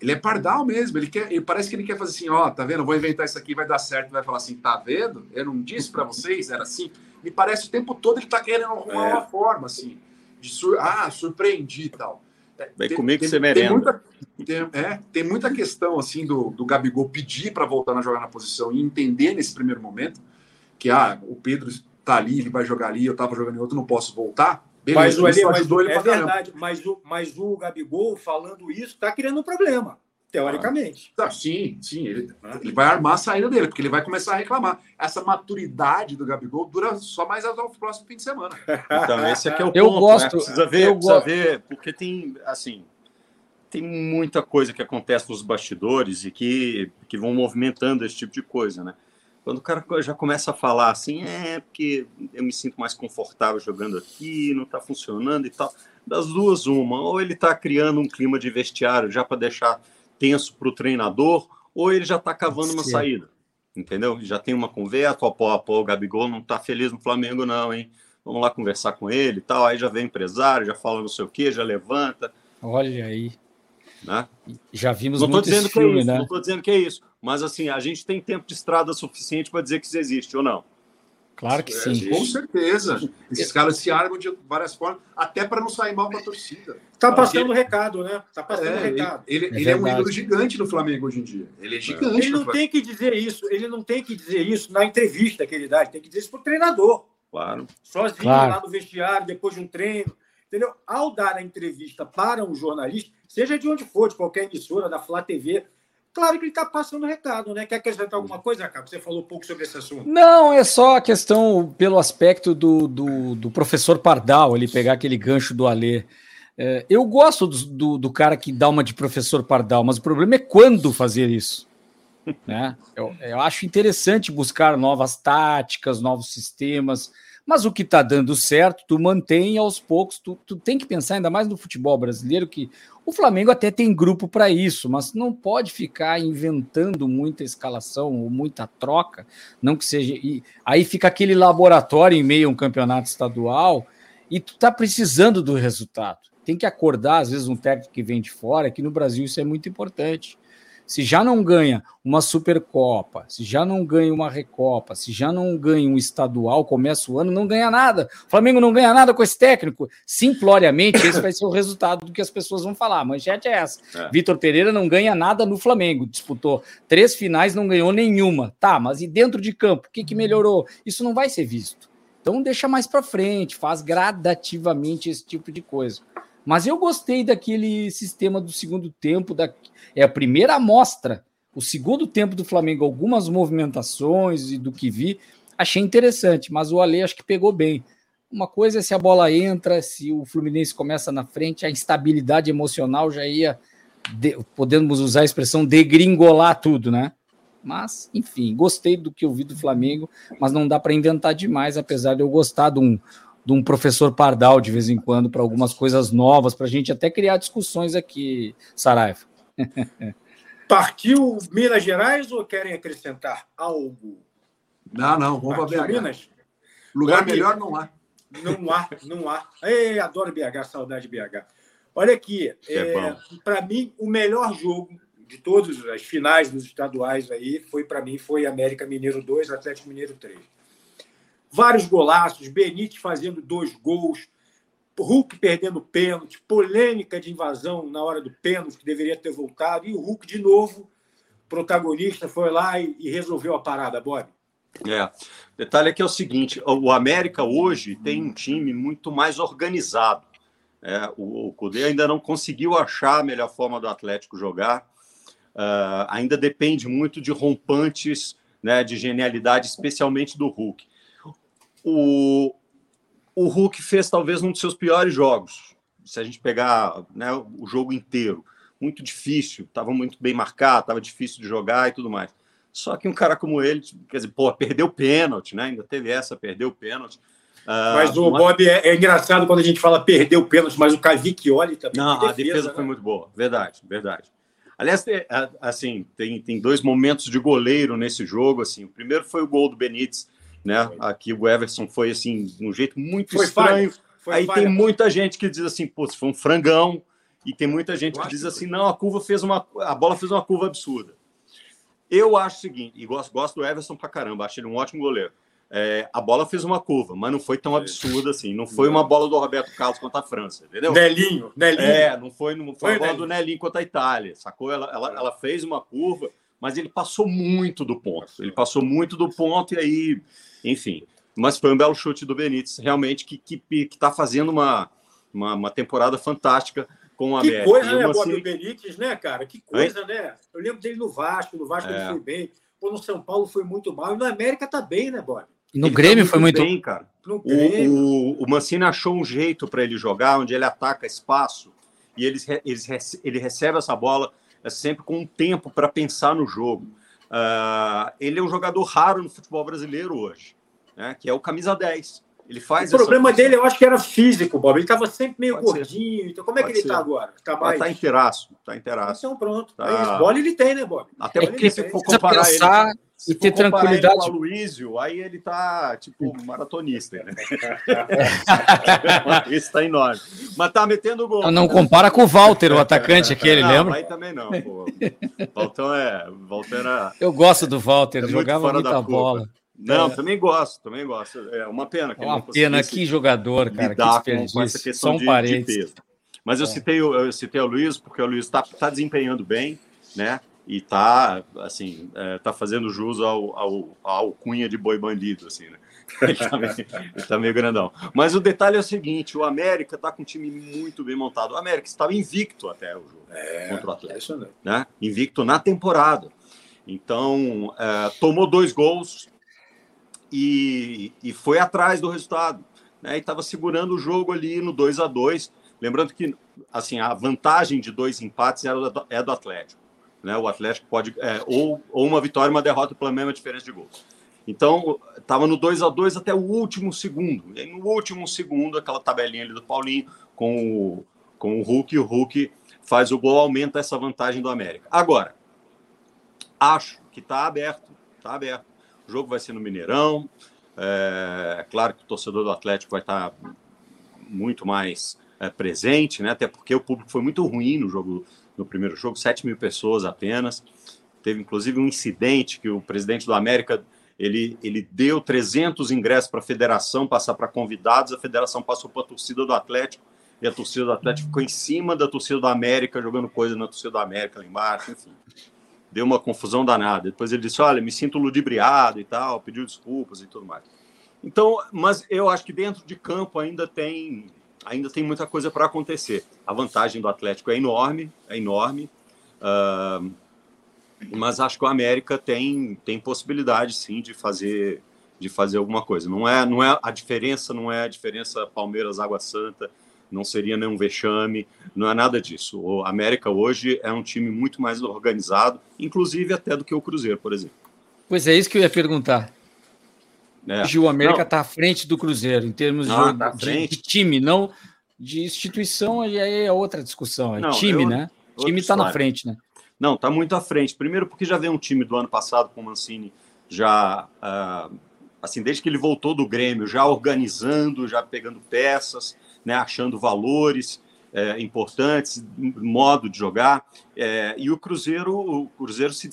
ele é pardal mesmo. Ele quer, ele parece que ele quer fazer assim: ó, tá vendo? vou inventar isso aqui, vai dar certo. Vai falar assim: tá vendo? Eu não disse para vocês, era assim. Me parece o tempo todo ele tá querendo arrumar é. uma forma assim, de sur ah, surpreendi e tal. Vem tem, comigo que você merenda. Tem muita, tem, é, tem muita questão assim do, do Gabigol pedir para voltar a jogar na posição e entender nesse primeiro momento que ah, o Pedro tá ali, ele vai jogar ali, eu tava jogando em outro, não posso voltar. Beleza, mas, o, ajudou ele é verdade, mas o, mas o Gabigol falando isso tá criando um problema teoricamente. Ah, sim, sim. Ele, ele vai armar a saída dele, porque ele vai começar a reclamar. Essa maturidade do Gabigol dura só mais até o próximo fim de semana. Então, esse aqui é o eu ponto. Né? Gosto, né? Precisa ver, eu precisa go... ver, porque tem, assim, tem muita coisa que acontece nos bastidores e que, que vão movimentando esse tipo de coisa, né? Quando o cara já começa a falar assim, é porque eu me sinto mais confortável jogando aqui, não está funcionando e tal. Das duas, uma. Ou ele está criando um clima de vestiário já para deixar tenso para o treinador, ou ele já está cavando uma saída, entendeu? Já tem uma conversa, pô, pô, o Gabigol não está feliz no Flamengo não, hein? Vamos lá conversar com ele e tal. Aí já vem empresário, já fala não sei o quê, já levanta. Olha aí. Né? Já vimos não muito dizendo filme, que é isso, né? Não estou dizendo que é isso, mas assim, a gente tem tempo de estrada suficiente para dizer que isso existe ou não. Claro que é, sim. Com certeza. Esses caras se armam de várias formas, até para não sair mal para a torcida. Tá passando o recado, né? Tá passando é, recado. Ele, ele, é, ele é, um ídolo gigante no Flamengo hoje em dia. Ele é gigante. Ele não tem que dizer isso. Ele não tem que dizer isso na entrevista que ele dá. Ele tem que dizer isso para o treinador. Claro. Sozinho claro. lá no vestiário, depois de um treino. Entendeu? Ao dar a entrevista para um jornalista, seja de onde for, de qualquer emissora, da Flá TV, Claro que ele está passando recado, né? Quer acrescentar alguma coisa, Cabo? Você falou pouco sobre esse assunto. Não, é só a questão pelo aspecto do, do, do professor Pardal, ele pegar aquele gancho do Alê. É, eu gosto do, do, do, cara que dá uma de professor Pardal, mas o problema é quando fazer isso. né? eu, eu acho interessante buscar novas táticas, novos sistemas, mas o que está dando certo, tu mantém aos poucos. Tu, tu tem que pensar ainda mais no futebol brasileiro, que o Flamengo até tem grupo para isso, mas não pode ficar inventando muita escalação ou muita troca, não que seja. E aí fica aquele laboratório em meio a um campeonato estadual e tu tá precisando do resultado. Tem que acordar, às vezes, um técnico que vem de fora, que no Brasil isso é muito importante se já não ganha uma Supercopa, se já não ganha uma Recopa, se já não ganha um estadual, começa o ano, não ganha nada. O Flamengo não ganha nada com esse técnico. Simploriamente, esse vai ser o resultado do que as pessoas vão falar. A manchete é essa. É. Vitor Pereira não ganha nada no Flamengo. Disputou três finais, não ganhou nenhuma. Tá, mas e dentro de campo? O que, que melhorou? Isso não vai ser visto. Então deixa mais para frente, faz gradativamente esse tipo de coisa. Mas eu gostei daquele sistema do segundo tempo, da, é a primeira amostra. O segundo tempo do Flamengo, algumas movimentações e do que vi, achei interessante, mas o Ale acho que pegou bem. Uma coisa é se a bola entra, se o Fluminense começa na frente, a instabilidade emocional já ia, de, podemos usar a expressão, degringolar tudo, né? Mas, enfim, gostei do que eu vi do Flamengo, mas não dá para inventar demais, apesar de eu gostar de um, de um professor Pardal de vez em quando para algumas coisas novas, para a gente até criar discussões aqui, Saraiva. Partiu Minas Gerais ou querem acrescentar algo? Não, não, vamos para BH. Minas? Lugar Olha, melhor não há. Não há, não há. Ei, adoro BH, saudade de BH. Olha aqui, é, é para mim, o melhor jogo de todas as finais dos estaduais aí foi para mim foi América Mineiro 2, Atlético Mineiro 3. Vários golaços, Benítez fazendo dois gols, Hulk perdendo pênalti, polêmica de invasão na hora do pênalti, que deveria ter voltado, e o Hulk, de novo, protagonista, foi lá e, e resolveu a parada, Bob. É. Detalhe aqui é o seguinte: o América hoje tem um time muito mais organizado. É, o, o Cudê ainda não conseguiu achar a melhor forma do Atlético jogar. Uh, ainda depende muito de rompantes, né, de genialidade, especialmente do Hulk. O, o Hulk fez talvez um dos seus piores jogos. Se a gente pegar né, o jogo inteiro, muito difícil, estava muito bem marcado, estava difícil de jogar e tudo mais. Só que um cara como ele, quer dizer, pô, perdeu pênalti, né? Ainda teve essa, perdeu pênalti. Uh, mas o Bob é, é, engraçado quando a gente fala perdeu o pênalti, mas o Cavicchioli também. Não, defesa, a defesa né? foi muito boa, verdade, verdade. Aliás, assim, tem, tem dois momentos de goleiro nesse jogo. Assim, o primeiro foi o gol do Benítez, né? Aqui o Everson foi assim, de um jeito muito foi estranho. Aí falha. tem muita gente que diz assim, pô, foi um frangão. E tem muita gente que diz assim, não, a curva fez uma, a bola fez uma curva absurda. Eu acho o seguinte, e gosto, gosto do Everson pra caramba, acho ele um ótimo goleiro. É, a bola fez uma curva, mas não foi tão absurda assim. Não foi uma bola do Roberto Carlos contra a França, entendeu? Nelinho, Nelinho. É, não foi, não foi, foi a bola Nelinho. do Nelinho contra a Itália, sacou? Ela, ela, ela, fez uma curva, mas ele passou muito do ponto. Ele passou muito do ponto e aí, enfim. Mas foi um belo chute do Benítez, realmente, que está que, que tá fazendo uma, uma, uma temporada fantástica com o América. Que coisa, né, Bob Benítez, né, cara? Que coisa, Oi? né? Eu lembro dele no Vasco, no Vasco é. ele foi bem. Pô, no São Paulo foi muito mal. E no América tá bem, né, Bob? No ele Grêmio tá foi muito bem, cara. O, o, o Mancini achou um jeito para ele jogar, onde ele ataca espaço e ele, ele, ele recebe essa bola é sempre com um tempo para pensar no jogo. Uh, ele é um jogador raro no futebol brasileiro hoje, né, que é o camisa 10. Ele faz o problema função. dele, eu acho que era físico, Bob. Ele estava sempre meio Pode gordinho. Ser. Então, como é que ele está agora? Está mais... tá inteiraço. Tá inteiraço. Então, pronto. Tá... bola ele tem, né, Bob? Até porque se for comparar pensar ele, se e ter tranquilidade. com o Luísio, aí ele tá, tipo, maratonista, né? Isso tá enorme. Mas tá metendo gol. Não, compara com o Walter, o atacante aquele, não, lembra? Aí também não, pô. Walter é... Walter era... Eu gosto do Walter, é jogava muita bola. Não, é. também gosto, também gosto. É uma pena. Que uma pena, que jogador, cara. Que com essa questão de, de, peso. Mas eu, é. citei, eu citei o Luiz, porque o Luiz está tá desempenhando bem, né? E está assim, é, tá fazendo jus ao, ao, ao cunha de boi bandido, assim, né? Ele tá, meio, ele tá meio grandão. Mas o detalhe é o seguinte: o América está com um time muito bem montado. O América estava invicto até o jogo é, contra o Atlético. É né? Invicto na temporada. Então, é, tomou dois gols, e, e foi atrás do resultado. Né? E estava segurando o jogo ali no 2 a 2 Lembrando que assim a vantagem de dois empates é do, é do Atlético. Né? O Atlético pode. É, ou, ou uma vitória uma derrota pela mesma diferença de gols. Então, estava no 2 a 2 até o último segundo. E aí, no último segundo, aquela tabelinha ali do Paulinho com o, com o Hulk, o Hulk faz o gol, aumenta essa vantagem do América. Agora, acho que está aberto, está aberto. O jogo vai ser no Mineirão. É, é claro que o torcedor do Atlético vai estar muito mais é, presente, né? Até porque o público foi muito ruim no jogo, no primeiro jogo, 7 mil pessoas apenas. Teve inclusive um incidente que o presidente do América ele, ele deu 300 ingressos para a federação passar para convidados, a federação passou para a torcida do Atlético e a torcida do Atlético ficou em cima da torcida do América, jogando coisa na torcida do América lá embaixo, enfim deu uma confusão danada. Depois ele disse: Olha, me sinto ludibriado e tal, pediu desculpas e tudo mais. Então, mas eu acho que dentro de campo ainda tem ainda tem muita coisa para acontecer. A vantagem do Atlético é enorme, é enorme. Uh, mas acho que o América tem tem possibilidade sim de fazer de fazer alguma coisa. Não é não é a diferença não é a diferença Palmeiras Água Santa não seria nenhum vexame, não é nada disso. O América hoje é um time muito mais organizado, inclusive até do que o Cruzeiro, por exemplo. Pois é, isso que eu ia perguntar. É. Hoje o América está à frente do Cruzeiro, em termos não, de, tá de, de, time, não de instituição, aí é outra discussão. É não, time, é né? Time está na frente, né? Não, está muito à frente. Primeiro porque já vem um time do ano passado com o Mancini já, uh, assim, desde que ele voltou do Grêmio, já organizando, já pegando peças, né, achando valores é, importantes, modo de jogar. É, e o Cruzeiro, o Cruzeiro se,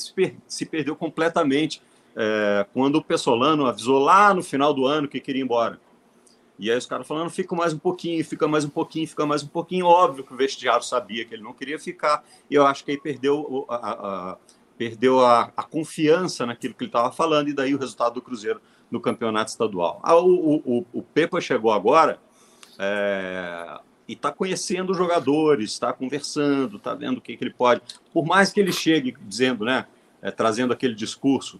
se perdeu completamente é, quando o Pessolano avisou lá no final do ano que queria ir embora. E aí os caras falando, fica mais um pouquinho, fica mais um pouquinho, fica mais um pouquinho. Óbvio que o vestiário sabia que ele não queria ficar. E eu acho que aí perdeu a, a, a perdeu a, a, confiança naquilo que ele estava falando, e daí o resultado do Cruzeiro no campeonato estadual. Ah, o, o, o Pepa chegou agora é, e está conhecendo os jogadores, está conversando, está vendo o que, que, ele pode. Por mais que ele chegue dizendo, né, é, trazendo aquele discurso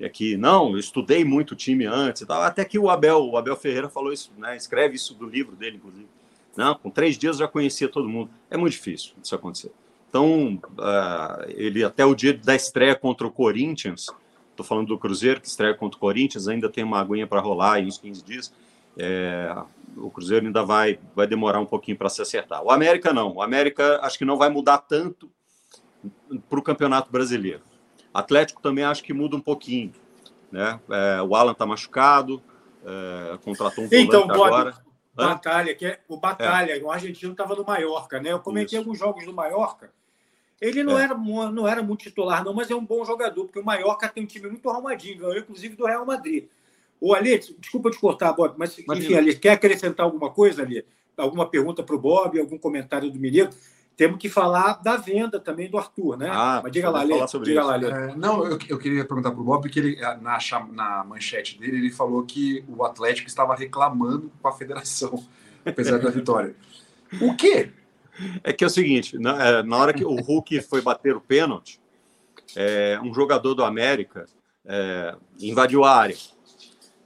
é que não, eu estudei muito o time antes e tal. Até que o Abel, o Abel Ferreira falou isso, né? Escreve isso do livro dele, inclusive. Não, com três dias eu já conhecia todo mundo. É muito difícil isso acontecer. Então, uh, ele até o dia da estreia contra o Corinthians, estou falando do Cruzeiro, que estreia contra o Corinthians, ainda tem uma aguinha para rolar aí uns 15 dias. É, o Cruzeiro ainda vai, vai demorar um pouquinho para se acertar. O América não. O América acho que não vai mudar tanto para o Campeonato Brasileiro. Atlético também acho que muda um pouquinho. Né? É, o Alan está machucado, é, contratou um então, agora. Batalha, que é o Batalha, é. o argentino estava no Mallorca, né? Eu comentei Isso. alguns jogos do Mallorca. Ele não, é. era, não era muito titular, não, mas é um bom jogador, porque o Mallorca tem um time muito arrumadinho, ganhou inclusive do Real Madrid. O Ali, desculpa te cortar, Bob, mas enfim, Ali, quer acrescentar alguma coisa ali? Alguma pergunta para o Bob, algum comentário do Mineiro? temos que falar da venda também do Arthur, né? Ah, Mas diga lá, Lê, diga lá, Lê. É, não, eu, eu, queria perguntar para o Bob, porque ele, na, na manchete dele, ele falou que o Atlético estava reclamando com a federação, apesar da vitória. O quê? É que é o seguinte, na, é, na hora que o Hulk foi bater o pênalti, é, um jogador do América é, invadiu a área.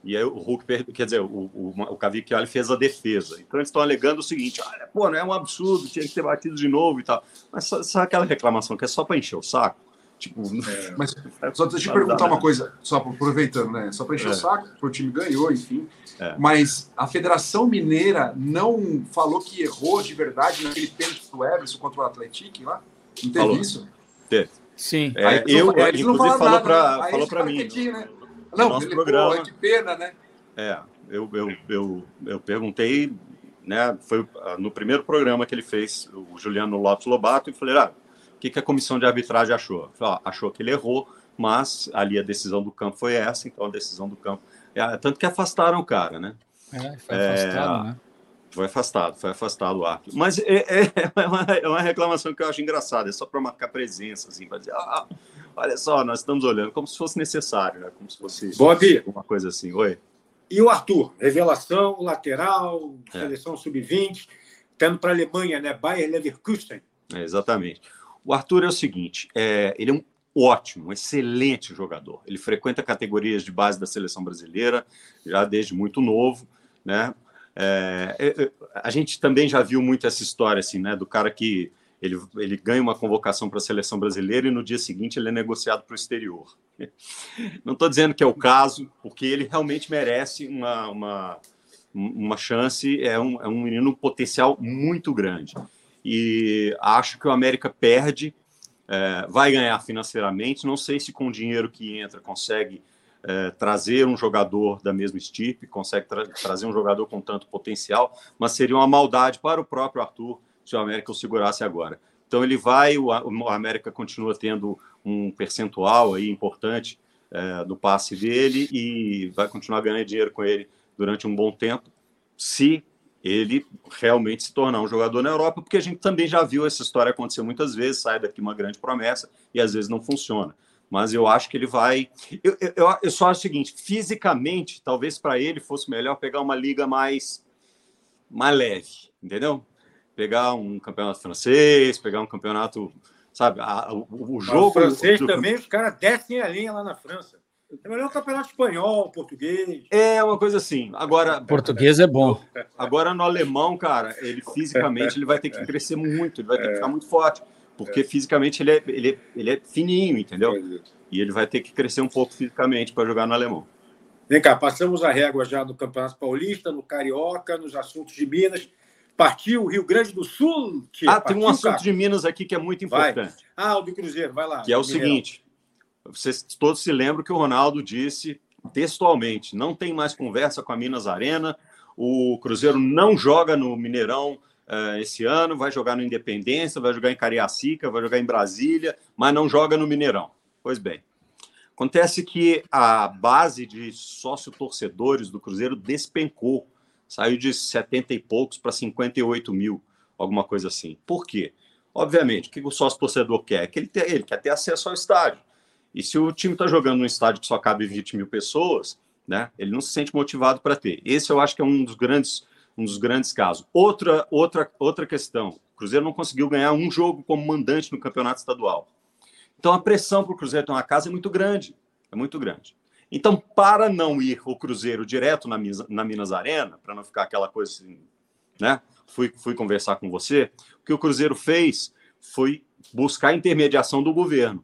E aí o Hulk, quer dizer, o, o, o Cavicchioli fez a defesa. Então eles estão alegando o seguinte: olha, pô, não é um absurdo, tinha que ter batido de novo e tal. Mas sabe aquela reclamação que é só para encher o saco? Tipo, é, mas só deixa eu te perguntar uma coisa, só aproveitando, né? Só para encher é. o saco, porque o time ganhou, enfim. É. Mas a Federação Mineira não falou que errou de verdade naquele pênalti do Everson contra o Atlético lá? Não teve falou. isso? Teve. Sim. É, eu, inclusive, falou para falou para mim. Né? Não, nosso ele, programa. Pô, que pena, né? É, eu, eu, eu, eu perguntei, né? Foi ah, no primeiro programa que ele fez, o Juliano Lopes Lobato, e falei, ah, o que, que a comissão de arbitragem achou? Falei, ah, achou que ele errou, mas ali a decisão do campo foi essa, então a decisão do campo. É, tanto que afastaram o cara, né? É, foi afastado, é, né? Foi afastado, foi afastado o árbitro. Mas é, é, é, uma, é, uma, reclamação que eu acho engraçada, é só para marcar presença, assim, para dizer, ah, olha só, nós estamos olhando como se fosse necessário, né? como se fosse Bob, uma coisa assim. Oi. E o Arthur? Revelação, lateral, é. seleção sub-20, tendo para a Alemanha, né? Bayer Leverkusen. É, exatamente. O Arthur é o seguinte: é, ele é um ótimo, um excelente jogador. Ele frequenta categorias de base da seleção brasileira já desde muito novo, né? É, é, é a gente também já viu muito essa história assim, né? Do cara que ele, ele ganha uma convocação para a seleção brasileira e no dia seguinte ele é negociado para o exterior. Não estou dizendo que é o caso, porque ele realmente merece uma, uma, uma chance, é um, é um menino potencial muito grande. E acho que o América perde, é, vai ganhar financeiramente, não sei se com o dinheiro que entra consegue é, trazer um jogador da mesma estipe, consegue tra trazer um jogador com tanto potencial, mas seria uma maldade para o próprio Arthur se o América o segurasse agora. Então ele vai, o, América continua tendo um percentual aí importante é, do passe dele e vai continuar ganhando dinheiro com ele durante um bom tempo, se ele realmente se tornar um jogador na Europa, porque a gente também já viu essa história acontecer muitas vezes, sai daqui uma grande promessa e às vezes não funciona. Mas eu acho que ele vai. Eu, eu, eu só acho o seguinte: fisicamente, talvez para ele fosse melhor pegar uma liga mais, mais leve, entendeu? Pegar um campeonato francês, pegar um campeonato, sabe? A, o, o, jogo. O francês do... também, os caras descem a linha lá na França. É melhor o campeonato espanhol, português. É uma coisa assim. Agora. Português é bom. Agora no alemão, cara, ele fisicamente ele vai ter que crescer muito, ele vai ter que ficar muito forte. Porque fisicamente ele é, ele, é, ele é fininho, entendeu? E ele vai ter que crescer um pouco fisicamente para jogar no alemão. Vem cá, passamos a régua já no Campeonato Paulista, no Carioca, nos assuntos de Minas. Partiu o Rio Grande do Sul. Tia. Ah, Partiu, tem um assunto cara. de Minas aqui que é muito importante. Vai. Ah, o do Cruzeiro, vai lá. Que é o seguinte: vocês todos se lembram que o Ronaldo disse textualmente: não tem mais conversa com a Minas Arena, o Cruzeiro não joga no Mineirão uh, esse ano, vai jogar no Independência, vai jogar em Cariacica, vai jogar em Brasília, mas não joga no Mineirão. Pois bem, Acontece que a base de sócio-torcedores do Cruzeiro despencou, saiu de 70 e poucos para 58 mil, alguma coisa assim. Por quê? Obviamente, o que o sócio-torcedor quer? Que ele, ter, ele quer ter acesso ao estádio. E se o time está jogando num estádio que só cabe 20 mil pessoas, né, ele não se sente motivado para ter. Esse eu acho que é um dos grandes, um dos grandes casos. Outra, outra, outra questão: o Cruzeiro não conseguiu ganhar um jogo como mandante no campeonato estadual. Então a pressão para o Cruzeiro ter uma casa é muito grande, é muito grande. Então, para não ir o Cruzeiro direto na, na Minas Arena, para não ficar aquela coisa assim, né? Fui, fui conversar com você. O que o Cruzeiro fez foi buscar a intermediação do governo.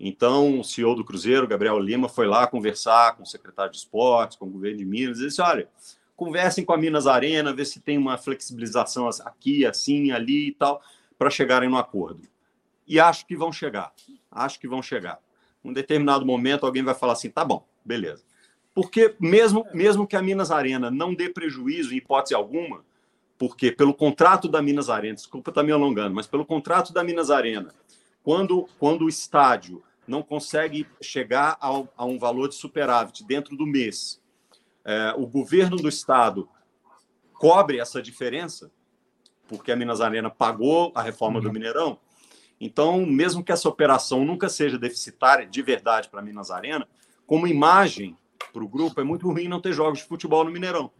Então, o CEO do Cruzeiro, Gabriel Lima, foi lá conversar com o secretário de esportes, com o governo de Minas, e disse: olha, conversem com a Minas Arena, ver se tem uma flexibilização aqui, assim, ali e tal, para chegarem no acordo e acho que vão chegar. Acho que vão chegar. Um determinado momento alguém vai falar assim, tá bom, beleza. Porque mesmo, mesmo que a Minas Arena não dê prejuízo em hipótese alguma, porque pelo contrato da Minas Arena, desculpa estar me alongando, mas pelo contrato da Minas Arena, quando, quando o estádio não consegue chegar ao, a um valor de superávit dentro do mês, é, o governo do estado cobre essa diferença, porque a Minas Arena pagou a reforma uhum. do Mineirão, então, mesmo que essa operação nunca seja deficitária de verdade para Minas Arena, como imagem para o grupo, é muito ruim não ter jogos de futebol no Mineirão.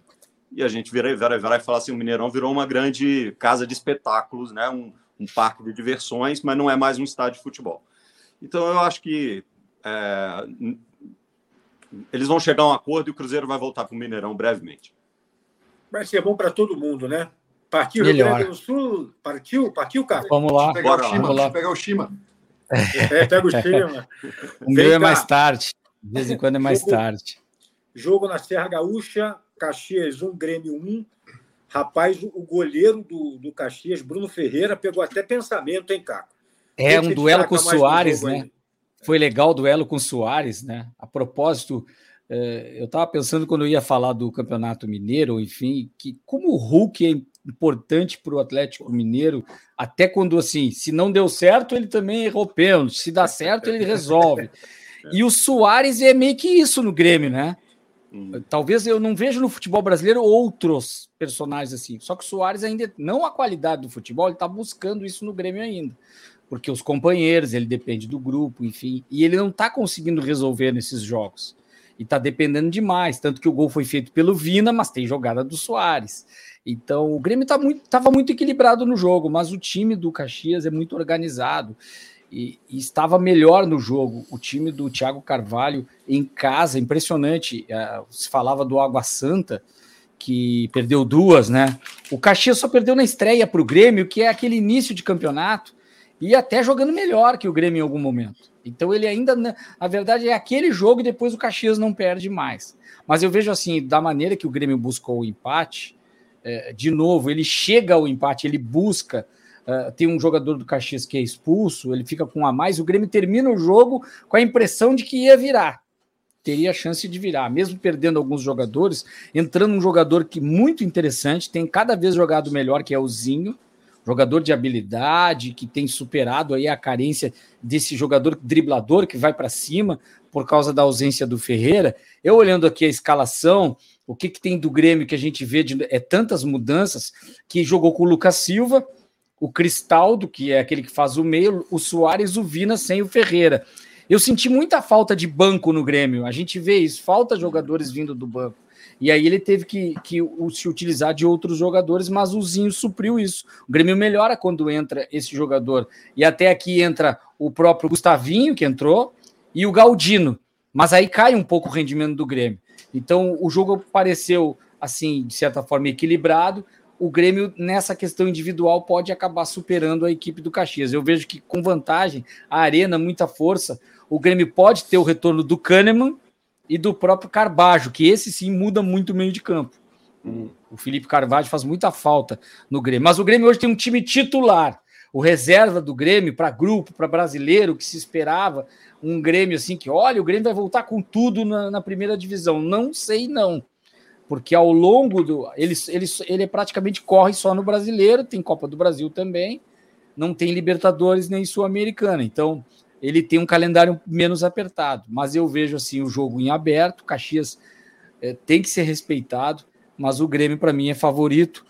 E a gente vira, vira, vira e fala assim: o Mineirão virou uma grande casa de espetáculos, né? um, um parque de diversões, mas não é mais um estádio de futebol. Então, eu acho que é, eles vão chegar a um acordo e o Cruzeiro vai voltar para o Mineirão brevemente. Vai ser bom para todo mundo, né? Partiu Melhor. Rio Grande do Sul? Partiu? Partiu, cara? Vamos lá. Pegar Bora, o Shima, vamos lá. pegar o Shima. É, pega o Shima. Um dia é mais tarde. De vez em quando é mais jogo, tarde. Jogo na Serra Gaúcha, Caxias 1, Grêmio 1. Rapaz, o goleiro do, do Caxias, Bruno Ferreira, pegou até pensamento, hein, Caco? É, um duelo com o Soares, né? Aí? Foi legal o duelo com o Soares, né? A propósito, é, eu estava pensando quando eu ia falar do Campeonato Mineiro, enfim, que como o Hulk é importante para o Atlético Mineiro, até quando assim, se não deu certo, ele também errou pênalti, se dá certo, ele resolve. E o Soares é meio que isso no Grêmio, né? Hum. Talvez eu não vejo no futebol brasileiro outros personagens assim. Só que o Soares ainda não a qualidade do futebol, ele está buscando isso no Grêmio ainda. Porque os companheiros, ele depende do grupo, enfim, e ele não está conseguindo resolver nesses jogos. E está dependendo demais, tanto que o gol foi feito pelo Vina, mas tem jogada do Soares. Então, o Grêmio tá muito, muito equilibrado no jogo, mas o time do Caxias é muito organizado e, e, estava melhor no jogo. O time do Thiago Carvalho em casa, impressionante. Uh, se falava do Água Santa, que perdeu duas, né? O Caxias só perdeu na estreia para o Grêmio, que é aquele início de campeonato, e até jogando melhor que o Grêmio em algum momento. Então ele ainda, na verdade, é aquele jogo e depois o Caxias não perde mais. Mas eu vejo assim, da maneira que o Grêmio buscou o empate, é, de novo, ele chega ao empate, ele busca. Uh, tem um jogador do Caxias que é expulso, ele fica com um a mais. O Grêmio termina o jogo com a impressão de que ia virar, teria a chance de virar, mesmo perdendo alguns jogadores. Entrando um jogador que muito interessante, tem cada vez jogado melhor, que é o Zinho, jogador de habilidade, que tem superado aí a carência desse jogador driblador que vai para cima por causa da ausência do Ferreira. Eu olhando aqui a escalação, o que, que tem do Grêmio que a gente vê de, é tantas mudanças que jogou com o Lucas Silva, o Cristaldo, que é aquele que faz o meio, o Soares, o Vina sem o Ferreira. Eu senti muita falta de banco no Grêmio. A gente vê isso, falta jogadores vindo do banco. E aí ele teve que, que se utilizar de outros jogadores, mas o Zinho supriu isso. O Grêmio melhora quando entra esse jogador. E até aqui entra o próprio Gustavinho, que entrou, e o Galdino. Mas aí cai um pouco o rendimento do Grêmio. Então, o jogo pareceu, assim, de certa forma, equilibrado. O Grêmio, nessa questão individual, pode acabar superando a equipe do Caxias. Eu vejo que, com vantagem, a Arena, muita força, o Grêmio pode ter o retorno do Kahneman, e do próprio Carbajo, que esse sim muda muito o meio de campo. O Felipe Carvalho faz muita falta no Grêmio. Mas o Grêmio hoje tem um time titular. O reserva do Grêmio para grupo, para brasileiro, que se esperava. Um Grêmio assim que, olha, o Grêmio vai voltar com tudo na, na primeira divisão. Não sei, não. Porque ao longo do. Ele, ele, ele praticamente corre só no brasileiro, tem Copa do Brasil também, não tem Libertadores nem Sul-Americana. Então, ele tem um calendário menos apertado. Mas eu vejo assim o jogo em aberto, Caxias é, tem que ser respeitado mas o Grêmio, para mim, é favorito.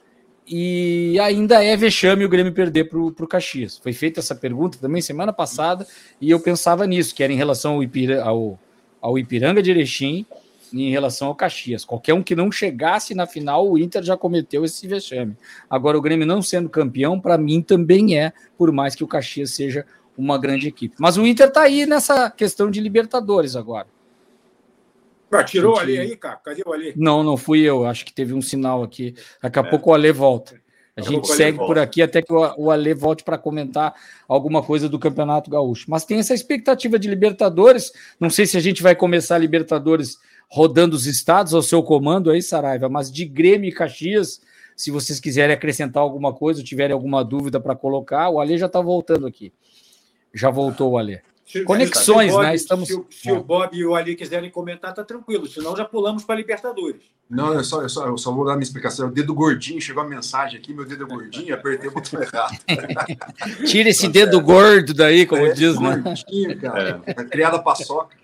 E ainda é vexame o Grêmio perder para o Caxias. Foi feita essa pergunta também semana passada e eu pensava nisso, que era em relação ao, Ipira, ao, ao Ipiranga de Erechim em relação ao Caxias. Qualquer um que não chegasse na final, o Inter já cometeu esse vexame. Agora, o Grêmio não sendo campeão, para mim também é, por mais que o Caxias seja uma grande equipe. Mas o Inter está aí nessa questão de Libertadores agora. Ah, tirou ali aí, cara? Cadê o Ali? Não, não fui eu. Acho que teve um sinal aqui. Daqui a é. pouco o Ale volta. A Daqui gente segue por aqui até que o Ale volte para comentar alguma coisa do Campeonato Gaúcho. Mas tem essa expectativa de Libertadores. Não sei se a gente vai começar a Libertadores rodando os estados ao seu comando aí, Saraiva, mas de Grêmio e Caxias, se vocês quiserem acrescentar alguma coisa, ou tiverem alguma dúvida para colocar, o Ale já está voltando aqui. Já voltou o Ale. Se, Conexões, Bob, né? Estamos... Se, se o Bob e o Ali quiserem comentar, tá tranquilo. Senão já pulamos para Libertadores. Não, eu só, eu, só, eu só vou dar minha explicação. O dedo gordinho, chegou a mensagem aqui, meu dedo é gordinho, apertei o botão errado. Tira esse dedo gordo daí, como é, diz, né? Gordinho, cara. É. Criada paçoca.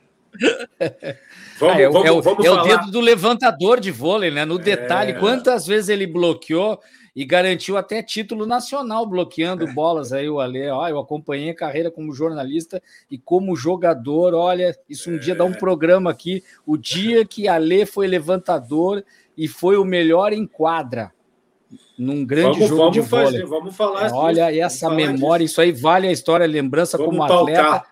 Vamos, ah, é, vamos, é, o, vamos é o dedo do levantador de vôlei, né? No detalhe, é. quantas vezes ele bloqueou e garantiu até título nacional bloqueando é. bolas aí o Ale. Ó, eu acompanhei a carreira como jornalista e como jogador. Olha, isso um dia dá um é. programa aqui. O dia que Ale foi levantador e foi o melhor em quadra num grande vamos, jogo vamos de vôlei. Fazer, vamos falar. É, olha essa memória, disso. isso aí vale a história, a lembrança vamos como atleta.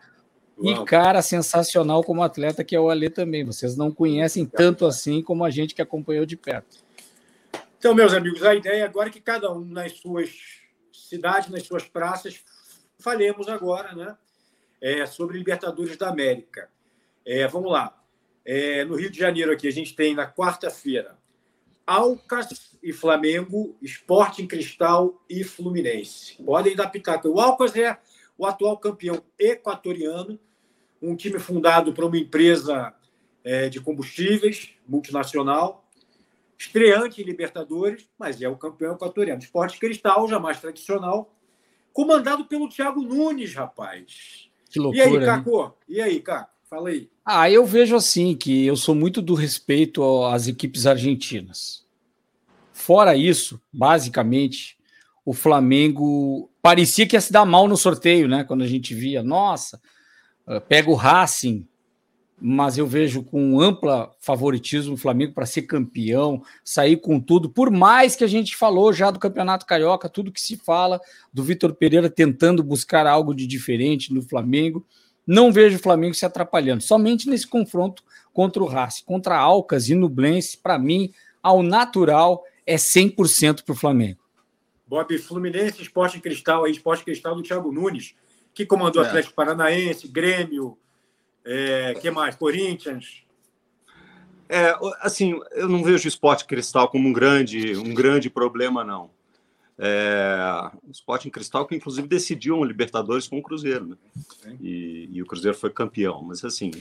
E cara sensacional como atleta que é o Ale também. Vocês não conhecem tanto assim como a gente que acompanhou de perto. Então, meus amigos, a ideia agora é que cada um nas suas cidades, nas suas praças, falemos agora né, é, sobre Libertadores da América. É, vamos lá. É, no Rio de Janeiro, aqui, a gente tem na quarta-feira Alcas e Flamengo, Sporting Cristal e Fluminense. Podem dar pitaco. O Alcas é o atual campeão equatoriano, um time fundado por uma empresa é, de combustíveis multinacional estreante em Libertadores, mas é o campeão equatoriano. Esporte Cristal, já mais tradicional, comandado pelo Thiago Nunes, rapaz. Que loucura. E aí, Caco? Né? E aí, Caco? Fala aí. Ah, eu vejo assim que eu sou muito do respeito às equipes argentinas. Fora isso, basicamente, o Flamengo parecia que ia se dar mal no sorteio, né? Quando a gente via, nossa, eh, pega o Racing, mas eu vejo com ampla favoritismo o Flamengo para ser campeão, sair com tudo, por mais que a gente falou já do Campeonato Carioca, tudo que se fala do Vitor Pereira tentando buscar algo de diferente no Flamengo, não vejo o Flamengo se atrapalhando, somente nesse confronto contra o Racing, contra Alcas e Nublense, para mim, ao natural é 100% para o Flamengo. Bob, Fluminense, Esporte Cristal, aí, Esporte Cristal do Thiago Nunes, que comandou é. Atlético Paranaense, Grêmio, é, que mais? Corinthians? É, assim, eu não vejo o esporte cristal como um grande, um grande problema, não. É, o Sporting Cristal que inclusive decidiu um Libertadores com o Cruzeiro, né? E, e, o Cruzeiro foi campeão, mas assim,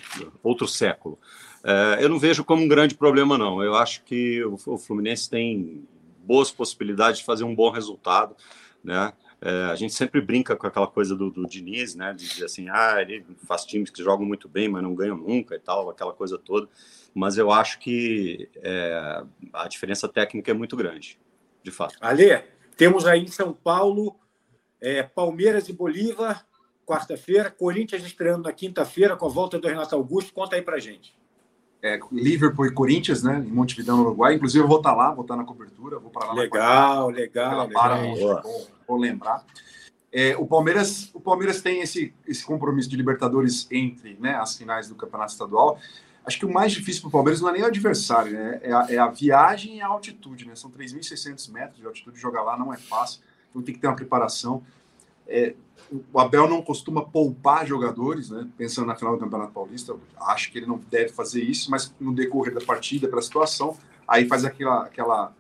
outro século. É, eu não vejo como um grande problema, não. Eu acho que o, o Fluminense tem boas possibilidades de fazer um bom resultado, né? É, a gente sempre brinca com aquela coisa do, do Diniz, né? De dizer assim, ah, ele faz times que jogam muito bem, mas não ganham nunca e tal, aquela coisa toda. Mas eu acho que é, a diferença técnica é muito grande, de fato. Ale, temos aí em São Paulo é, Palmeiras e Bolívar, quarta-feira, Corinthians estreando na quinta-feira com a volta do Renato Augusto. Conta aí pra gente. É, Liverpool e Corinthians, né? Em Montevideo, no Uruguai. Inclusive, eu vou estar lá, vou estar na cobertura, vou para lá. Legal, legal. legal vou lembrar. É, o Palmeiras, o Palmeiras tem esse, esse compromisso de Libertadores entre né, as finais do Campeonato Estadual. Acho que o mais difícil para o Palmeiras não é nem o adversário, né? É a, é a viagem e a altitude, né? São 3.600 metros de altitude, jogar lá não é fácil, então tem que ter uma preparação. É, o Abel não costuma poupar jogadores, né? Pensando na final do Campeonato Paulista, acho que ele não deve fazer isso, mas no decorrer da partida, pela situação, aí faz aquela, aquela,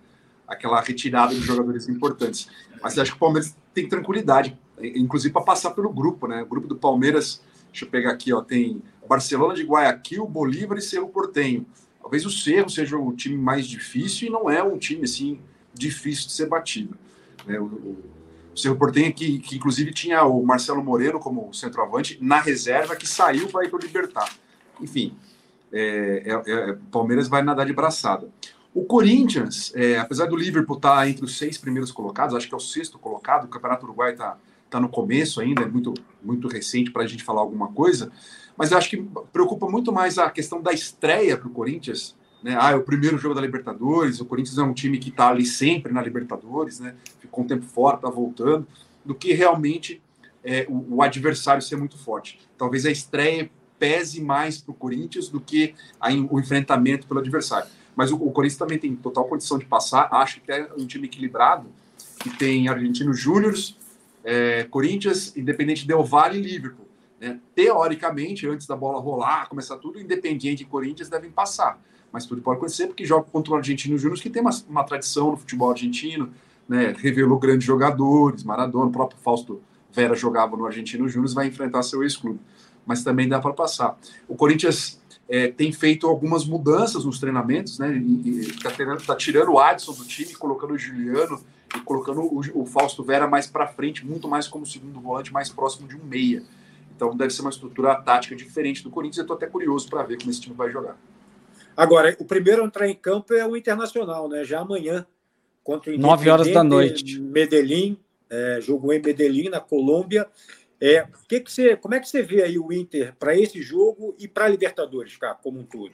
aquela retirada de jogadores importantes. Mas acho que o Palmeiras tem tranquilidade, inclusive para passar pelo grupo, né? O grupo do Palmeiras, deixa eu pegar aqui, ó, tem Barcelona de Guayaquil, Bolívar e Cerro Portenho. Talvez o Cerro seja o time mais difícil e não é um time assim difícil de ser batido. Né? O, o, o Cerro Portenho, que, que inclusive tinha o Marcelo Moreno como centroavante na reserva, que saiu para ir para o Libertar. Enfim, é, é, é, Palmeiras vai nadar de braçada. O Corinthians, é, apesar do Liverpool estar tá entre os seis primeiros colocados, acho que é o sexto colocado, o Campeonato Uruguai está tá no começo ainda, é muito, muito recente para a gente falar alguma coisa, mas acho que preocupa muito mais a questão da estreia para o Corinthians, né? Ah, é o primeiro jogo da Libertadores, o Corinthians é um time que está ali sempre na Libertadores, né? ficou um tempo fora, está voltando, do que realmente é, o, o, adversário ser muito forte. Talvez a estreia pese mais para o Corinthians do que a, o enfrentamento pelo adversário. Mas o, o, Corinthians também tem total condição de passar, acho que é um time equilibrado, que tem Argentino Júnior, é, Corinthians, Independente Del Valle e Liverpool. Né? Teoricamente, antes da bola rolar, começar tudo, Independiente e Corinthians devem passar mas tudo pode acontecer porque joga contra o Argentino Júnior, que tem uma, uma tradição no futebol argentino, né, revelou grandes jogadores, Maradona, o próprio Fausto Vera jogava no Argentino Júnior, vai enfrentar seu ex-clube, mas também dá para passar. O Corinthians é, tem feito algumas mudanças nos treinamentos, né, está tá tirando o Adson do time, colocando o Juliano e colocando o, o Fausto Vera mais para frente, muito mais como segundo volante, mais próximo de um meia. Então deve ser uma estrutura tática diferente do Corinthians. Eu estou até curioso para ver como esse time vai jogar. Agora, o primeiro a entrar em campo é o Internacional, né? Já amanhã, contra o 9 horas da noite. Medellín, é, jogou em Medellín, na Colômbia. É, que que você, como é que você vê aí o Inter para esse jogo e para a Libertadores, cara, como um todo?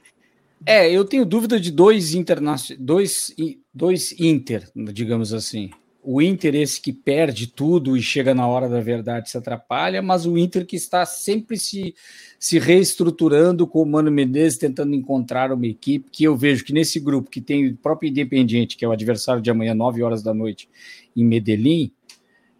É, eu tenho dúvida de dois, internacionais, dois, dois Inter, digamos assim o Inter esse que perde tudo e chega na hora da verdade se atrapalha, mas o Inter que está sempre se, se reestruturando com o Mano Menezes tentando encontrar uma equipe que eu vejo que nesse grupo que tem o próprio Independiente, que é o adversário de amanhã, 9 horas da noite, em Medellín,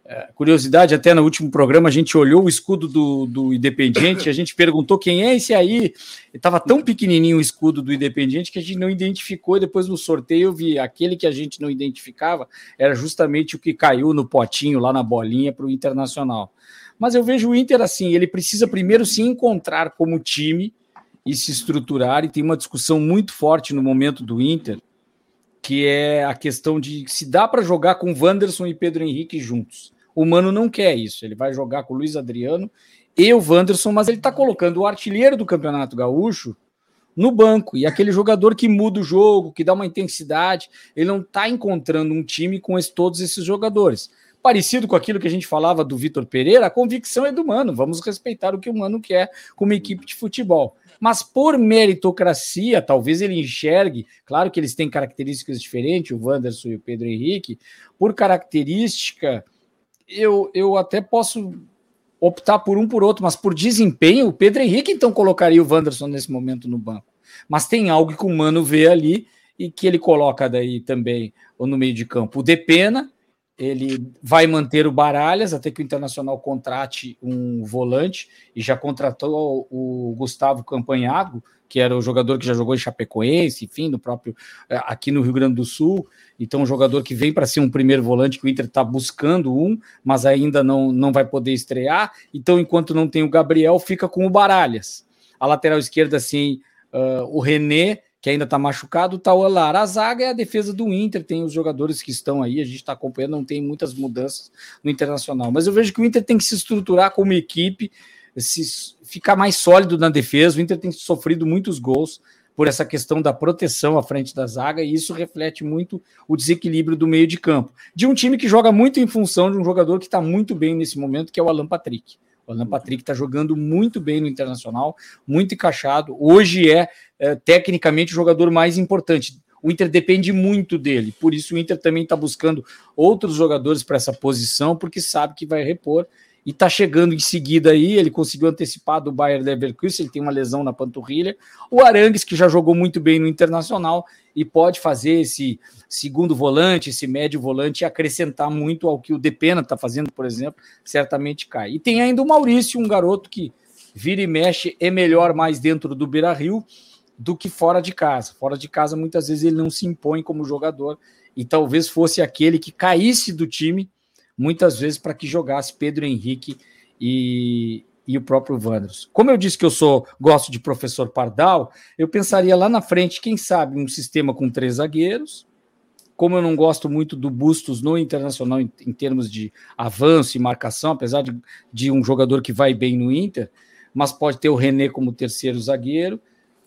é, curiosidade, até no último programa a gente olhou o escudo do, do Independiente, a gente perguntou quem é esse aí. Estava tão pequenininho o escudo do Independiente que a gente não identificou. Depois no sorteio eu vi aquele que a gente não identificava era justamente o que caiu no potinho lá na bolinha para o Internacional. Mas eu vejo o Inter assim: ele precisa primeiro se encontrar como time e se estruturar. E tem uma discussão muito forte no momento do Inter, que é a questão de se dá para jogar com Wanderson e Pedro Henrique juntos. O Mano não quer isso. Ele vai jogar com o Luiz Adriano e o Wanderson, mas ele está colocando o artilheiro do Campeonato Gaúcho no banco. E aquele jogador que muda o jogo, que dá uma intensidade, ele não está encontrando um time com esse, todos esses jogadores. Parecido com aquilo que a gente falava do Vitor Pereira, a convicção é do Mano. Vamos respeitar o que o Mano quer como equipe de futebol. Mas por meritocracia, talvez ele enxergue, claro que eles têm características diferentes, o Wanderson e o Pedro Henrique, por característica eu, eu até posso optar por um por outro, mas por desempenho, o Pedro Henrique então colocaria o Wanderson nesse momento no banco. Mas tem algo que o Mano vê ali e que ele coloca daí também ou no meio de campo. O Depena, ele vai manter o Baralhas até que o Internacional contrate um volante e já contratou o Gustavo Campanhago, que era o jogador que já jogou em Chapecoense, enfim, no próprio eh, aqui no Rio Grande do Sul. Então, um jogador que vem para ser um primeiro volante, que o Inter está buscando um, mas ainda não, não vai poder estrear. Então, enquanto não tem o Gabriel, fica com o Baralhas. A lateral esquerda, assim, uh, o René, que ainda está machucado, tá o Lara. A zaga é a defesa do Inter, tem os jogadores que estão aí, a gente está acompanhando, não tem muitas mudanças no Internacional. Mas eu vejo que o Inter tem que se estruturar como equipe, se ficar mais sólido na defesa. O Inter tem sofrido muitos gols por essa questão da proteção à frente da zaga, e isso reflete muito o desequilíbrio do meio de campo. De um time que joga muito em função de um jogador que está muito bem nesse momento, que é o Alan Patrick. O Alan Patrick está jogando muito bem no Internacional, muito encaixado. Hoje é, é tecnicamente o jogador mais importante. O Inter depende muito dele, por isso o Inter também está buscando outros jogadores para essa posição, porque sabe que vai repor e está chegando em seguida aí, ele conseguiu antecipar do Bayern Leverkusen, ele tem uma lesão na panturrilha. O Arangues, que já jogou muito bem no Internacional e pode fazer esse segundo volante, esse médio volante e acrescentar muito ao que o Depena está fazendo, por exemplo, certamente cai. E tem ainda o Maurício, um garoto que vira e mexe, é melhor mais dentro do Beira-Rio do que fora de casa. Fora de casa, muitas vezes ele não se impõe como jogador e talvez fosse aquele que caísse do time muitas vezes para que jogasse Pedro Henrique e, e o próprio Wanderers. Como eu disse que eu sou gosto de professor Pardal, eu pensaria lá na frente, quem sabe, um sistema com três zagueiros. Como eu não gosto muito do Bustos no Internacional em, em termos de avanço e marcação, apesar de, de um jogador que vai bem no Inter, mas pode ter o René como terceiro zagueiro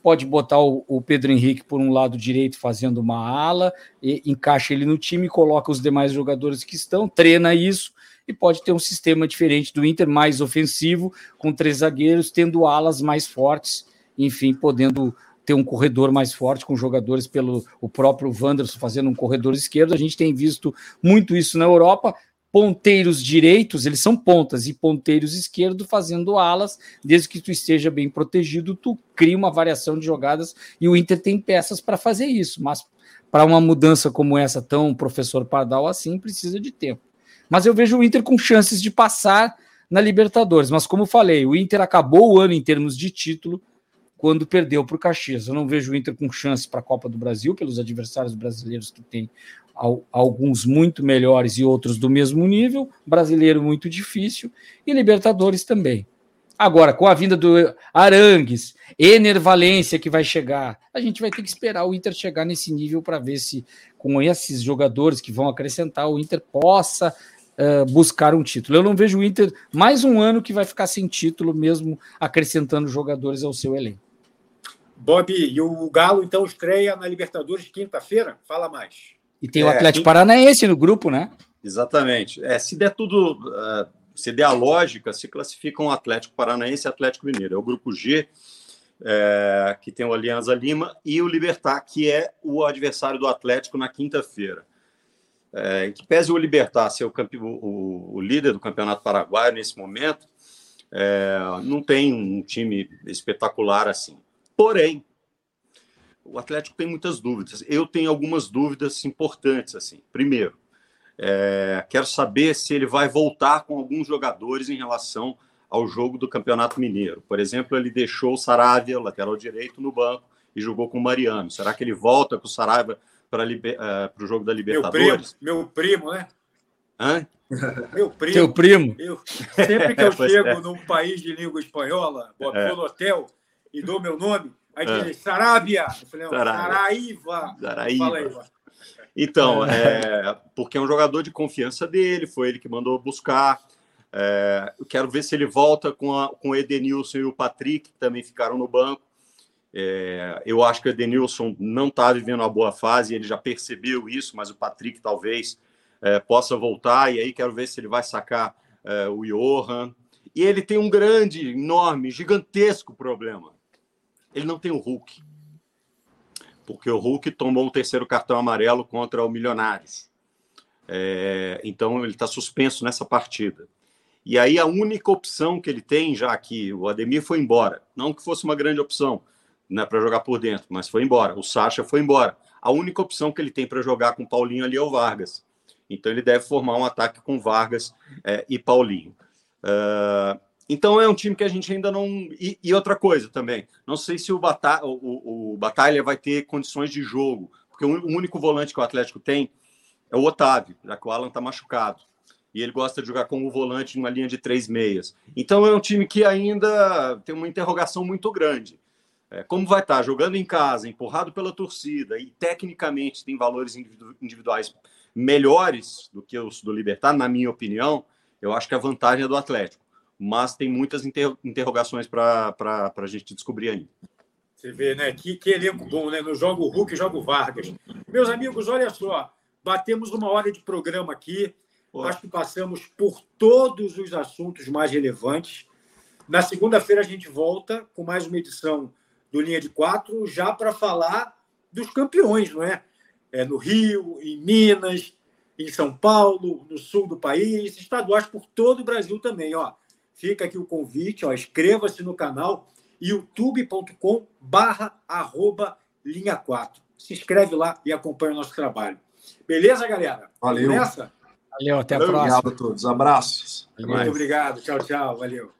pode botar o, o, Pedro Henrique por um lado direito fazendo uma ala, e, encaixa ele no time, coloca os demais jogadores que estão, treina isso e pode ter um sistema diferente do Inter, mais ofensivo, com três zagueiros, tendo alas mais fortes, enfim, podendo ter um corredor mais forte com jogadores pelo o próprio Wanderson fazendo um corredor esquerdo. A gente tem visto muito isso na Europa ponteiros direitos, eles são pontas, e ponteiros esquerdos fazendo alas, desde que tu esteja bem protegido, tu cria uma variação de jogadas, e o Inter tem peças para fazer isso, mas para uma mudança como essa, tão professor Pardal assim, precisa de tempo. Mas eu vejo o Inter com chances de passar na Libertadores, mas como falei, o Inter acabou o ano em termos de título, quando perdeu para o Caxias. Eu não vejo o Inter com chance para a Copa do Brasil, pelos adversários brasileiros que tem alguns muito melhores e outros do mesmo nível, brasileiro muito difícil e Libertadores também. Agora, com a vinda do Arangues, Ener Valência que vai chegar, a gente vai ter que esperar o Inter chegar nesse nível para ver se, com esses jogadores que vão acrescentar, o Inter possa uh, buscar um título. Eu não vejo o Inter mais um ano que vai ficar sem título, mesmo acrescentando jogadores ao seu elenco. Bob, e o Galo então estreia na Libertadores quinta-feira? Fala mais. E tem o é, Atlético Paranaense no grupo, né? Exatamente. É, se der tudo, uh, se der a lógica, se classificam o Atlético Paranaense e Atlético Mineiro. É o grupo G, é, que tem o Alianza Lima, e o Libertar, que é o adversário do Atlético na quinta-feira. É, que pese o Libertar ser o, o, o, líder do Campeonato Paraguaio nesse momento, é, não tem um time espetacular assim. Porém, o Atlético tem muitas dúvidas. Eu tenho algumas dúvidas importantes. assim. Primeiro, é, quero saber se ele vai voltar com alguns jogadores em relação ao jogo do Campeonato Mineiro. Por exemplo, ele deixou o Saravia, lateral direito, no banco e jogou com o Mariano. Será que ele volta com o Saravia para uh, o jogo da Libertadores? Meu primo, meu primo né? Hã? Meu primo. Seu primo. Eu, sempre que eu chego é. num país de língua espanhola, vou é. no hotel e dou meu nome, Aí é. diz Sarabia. Eu falei, Saraiva. Saraiva. Então, é, porque é um jogador de confiança dele, foi ele que mandou buscar. É, eu quero ver se ele volta com, a, com o Edenilson e o Patrick, que também ficaram no banco. É, eu acho que o Edenilson não está vivendo uma boa fase, ele já percebeu isso, mas o Patrick talvez é, possa voltar, e aí quero ver se ele vai sacar é, o Johan. E ele tem um grande, enorme, gigantesco problema ele não tem o Hulk. Porque o Hulk tomou o terceiro cartão amarelo contra o Milionários. É, então ele está suspenso nessa partida. E aí a única opção que ele tem, já que o Ademir foi embora, não que fosse uma grande opção né, para jogar por dentro, mas foi embora. O Sacha foi embora. A única opção que ele tem para jogar com Paulinho ali é o Vargas. Então ele deve formar um ataque com Vargas é, e Paulinho. Uh, então é um time que a gente ainda não. E, e outra coisa também, não sei se o, Bata... o, o, Batalha vai ter condições de jogo, porque o único volante que o Atlético tem é o Otávio, já que o Alan está machucado. E ele gosta de jogar como volante numa linha de três meias. Então é um time que ainda tem uma interrogação muito grande. É, como vai estar tá? jogando em casa, empurrado pela torcida e tecnicamente tem valores individuais melhores do que os do Libertar, na minha opinião, eu acho que a vantagem é do Atlético mas tem muitas interrogações para a gente descobrir ainda. Você vê, né? Que, que elenco bom, né? No jogo Hulk, jogo Vargas. Meus amigos, olha só, batemos uma hora de programa aqui. Pô. Acho que passamos por todos os assuntos mais relevantes. Na segunda-feira a gente volta com mais uma edição do Linha de Quatro, já para falar dos campeões, não é? é? No Rio, em Minas, em São Paulo, no sul do país, estaduais por todo o Brasil também. Ó. Fica aqui o convite, ó, inscreva-se no canal youtube.com barra arroba linha 4. Se inscreve lá e acompanha o nosso trabalho. Beleza, galera? Valeu. Nessa? Valeu, até a Obrigado próxima. a todos. Abraços. Muito obrigado. Tchau, tchau. Valeu.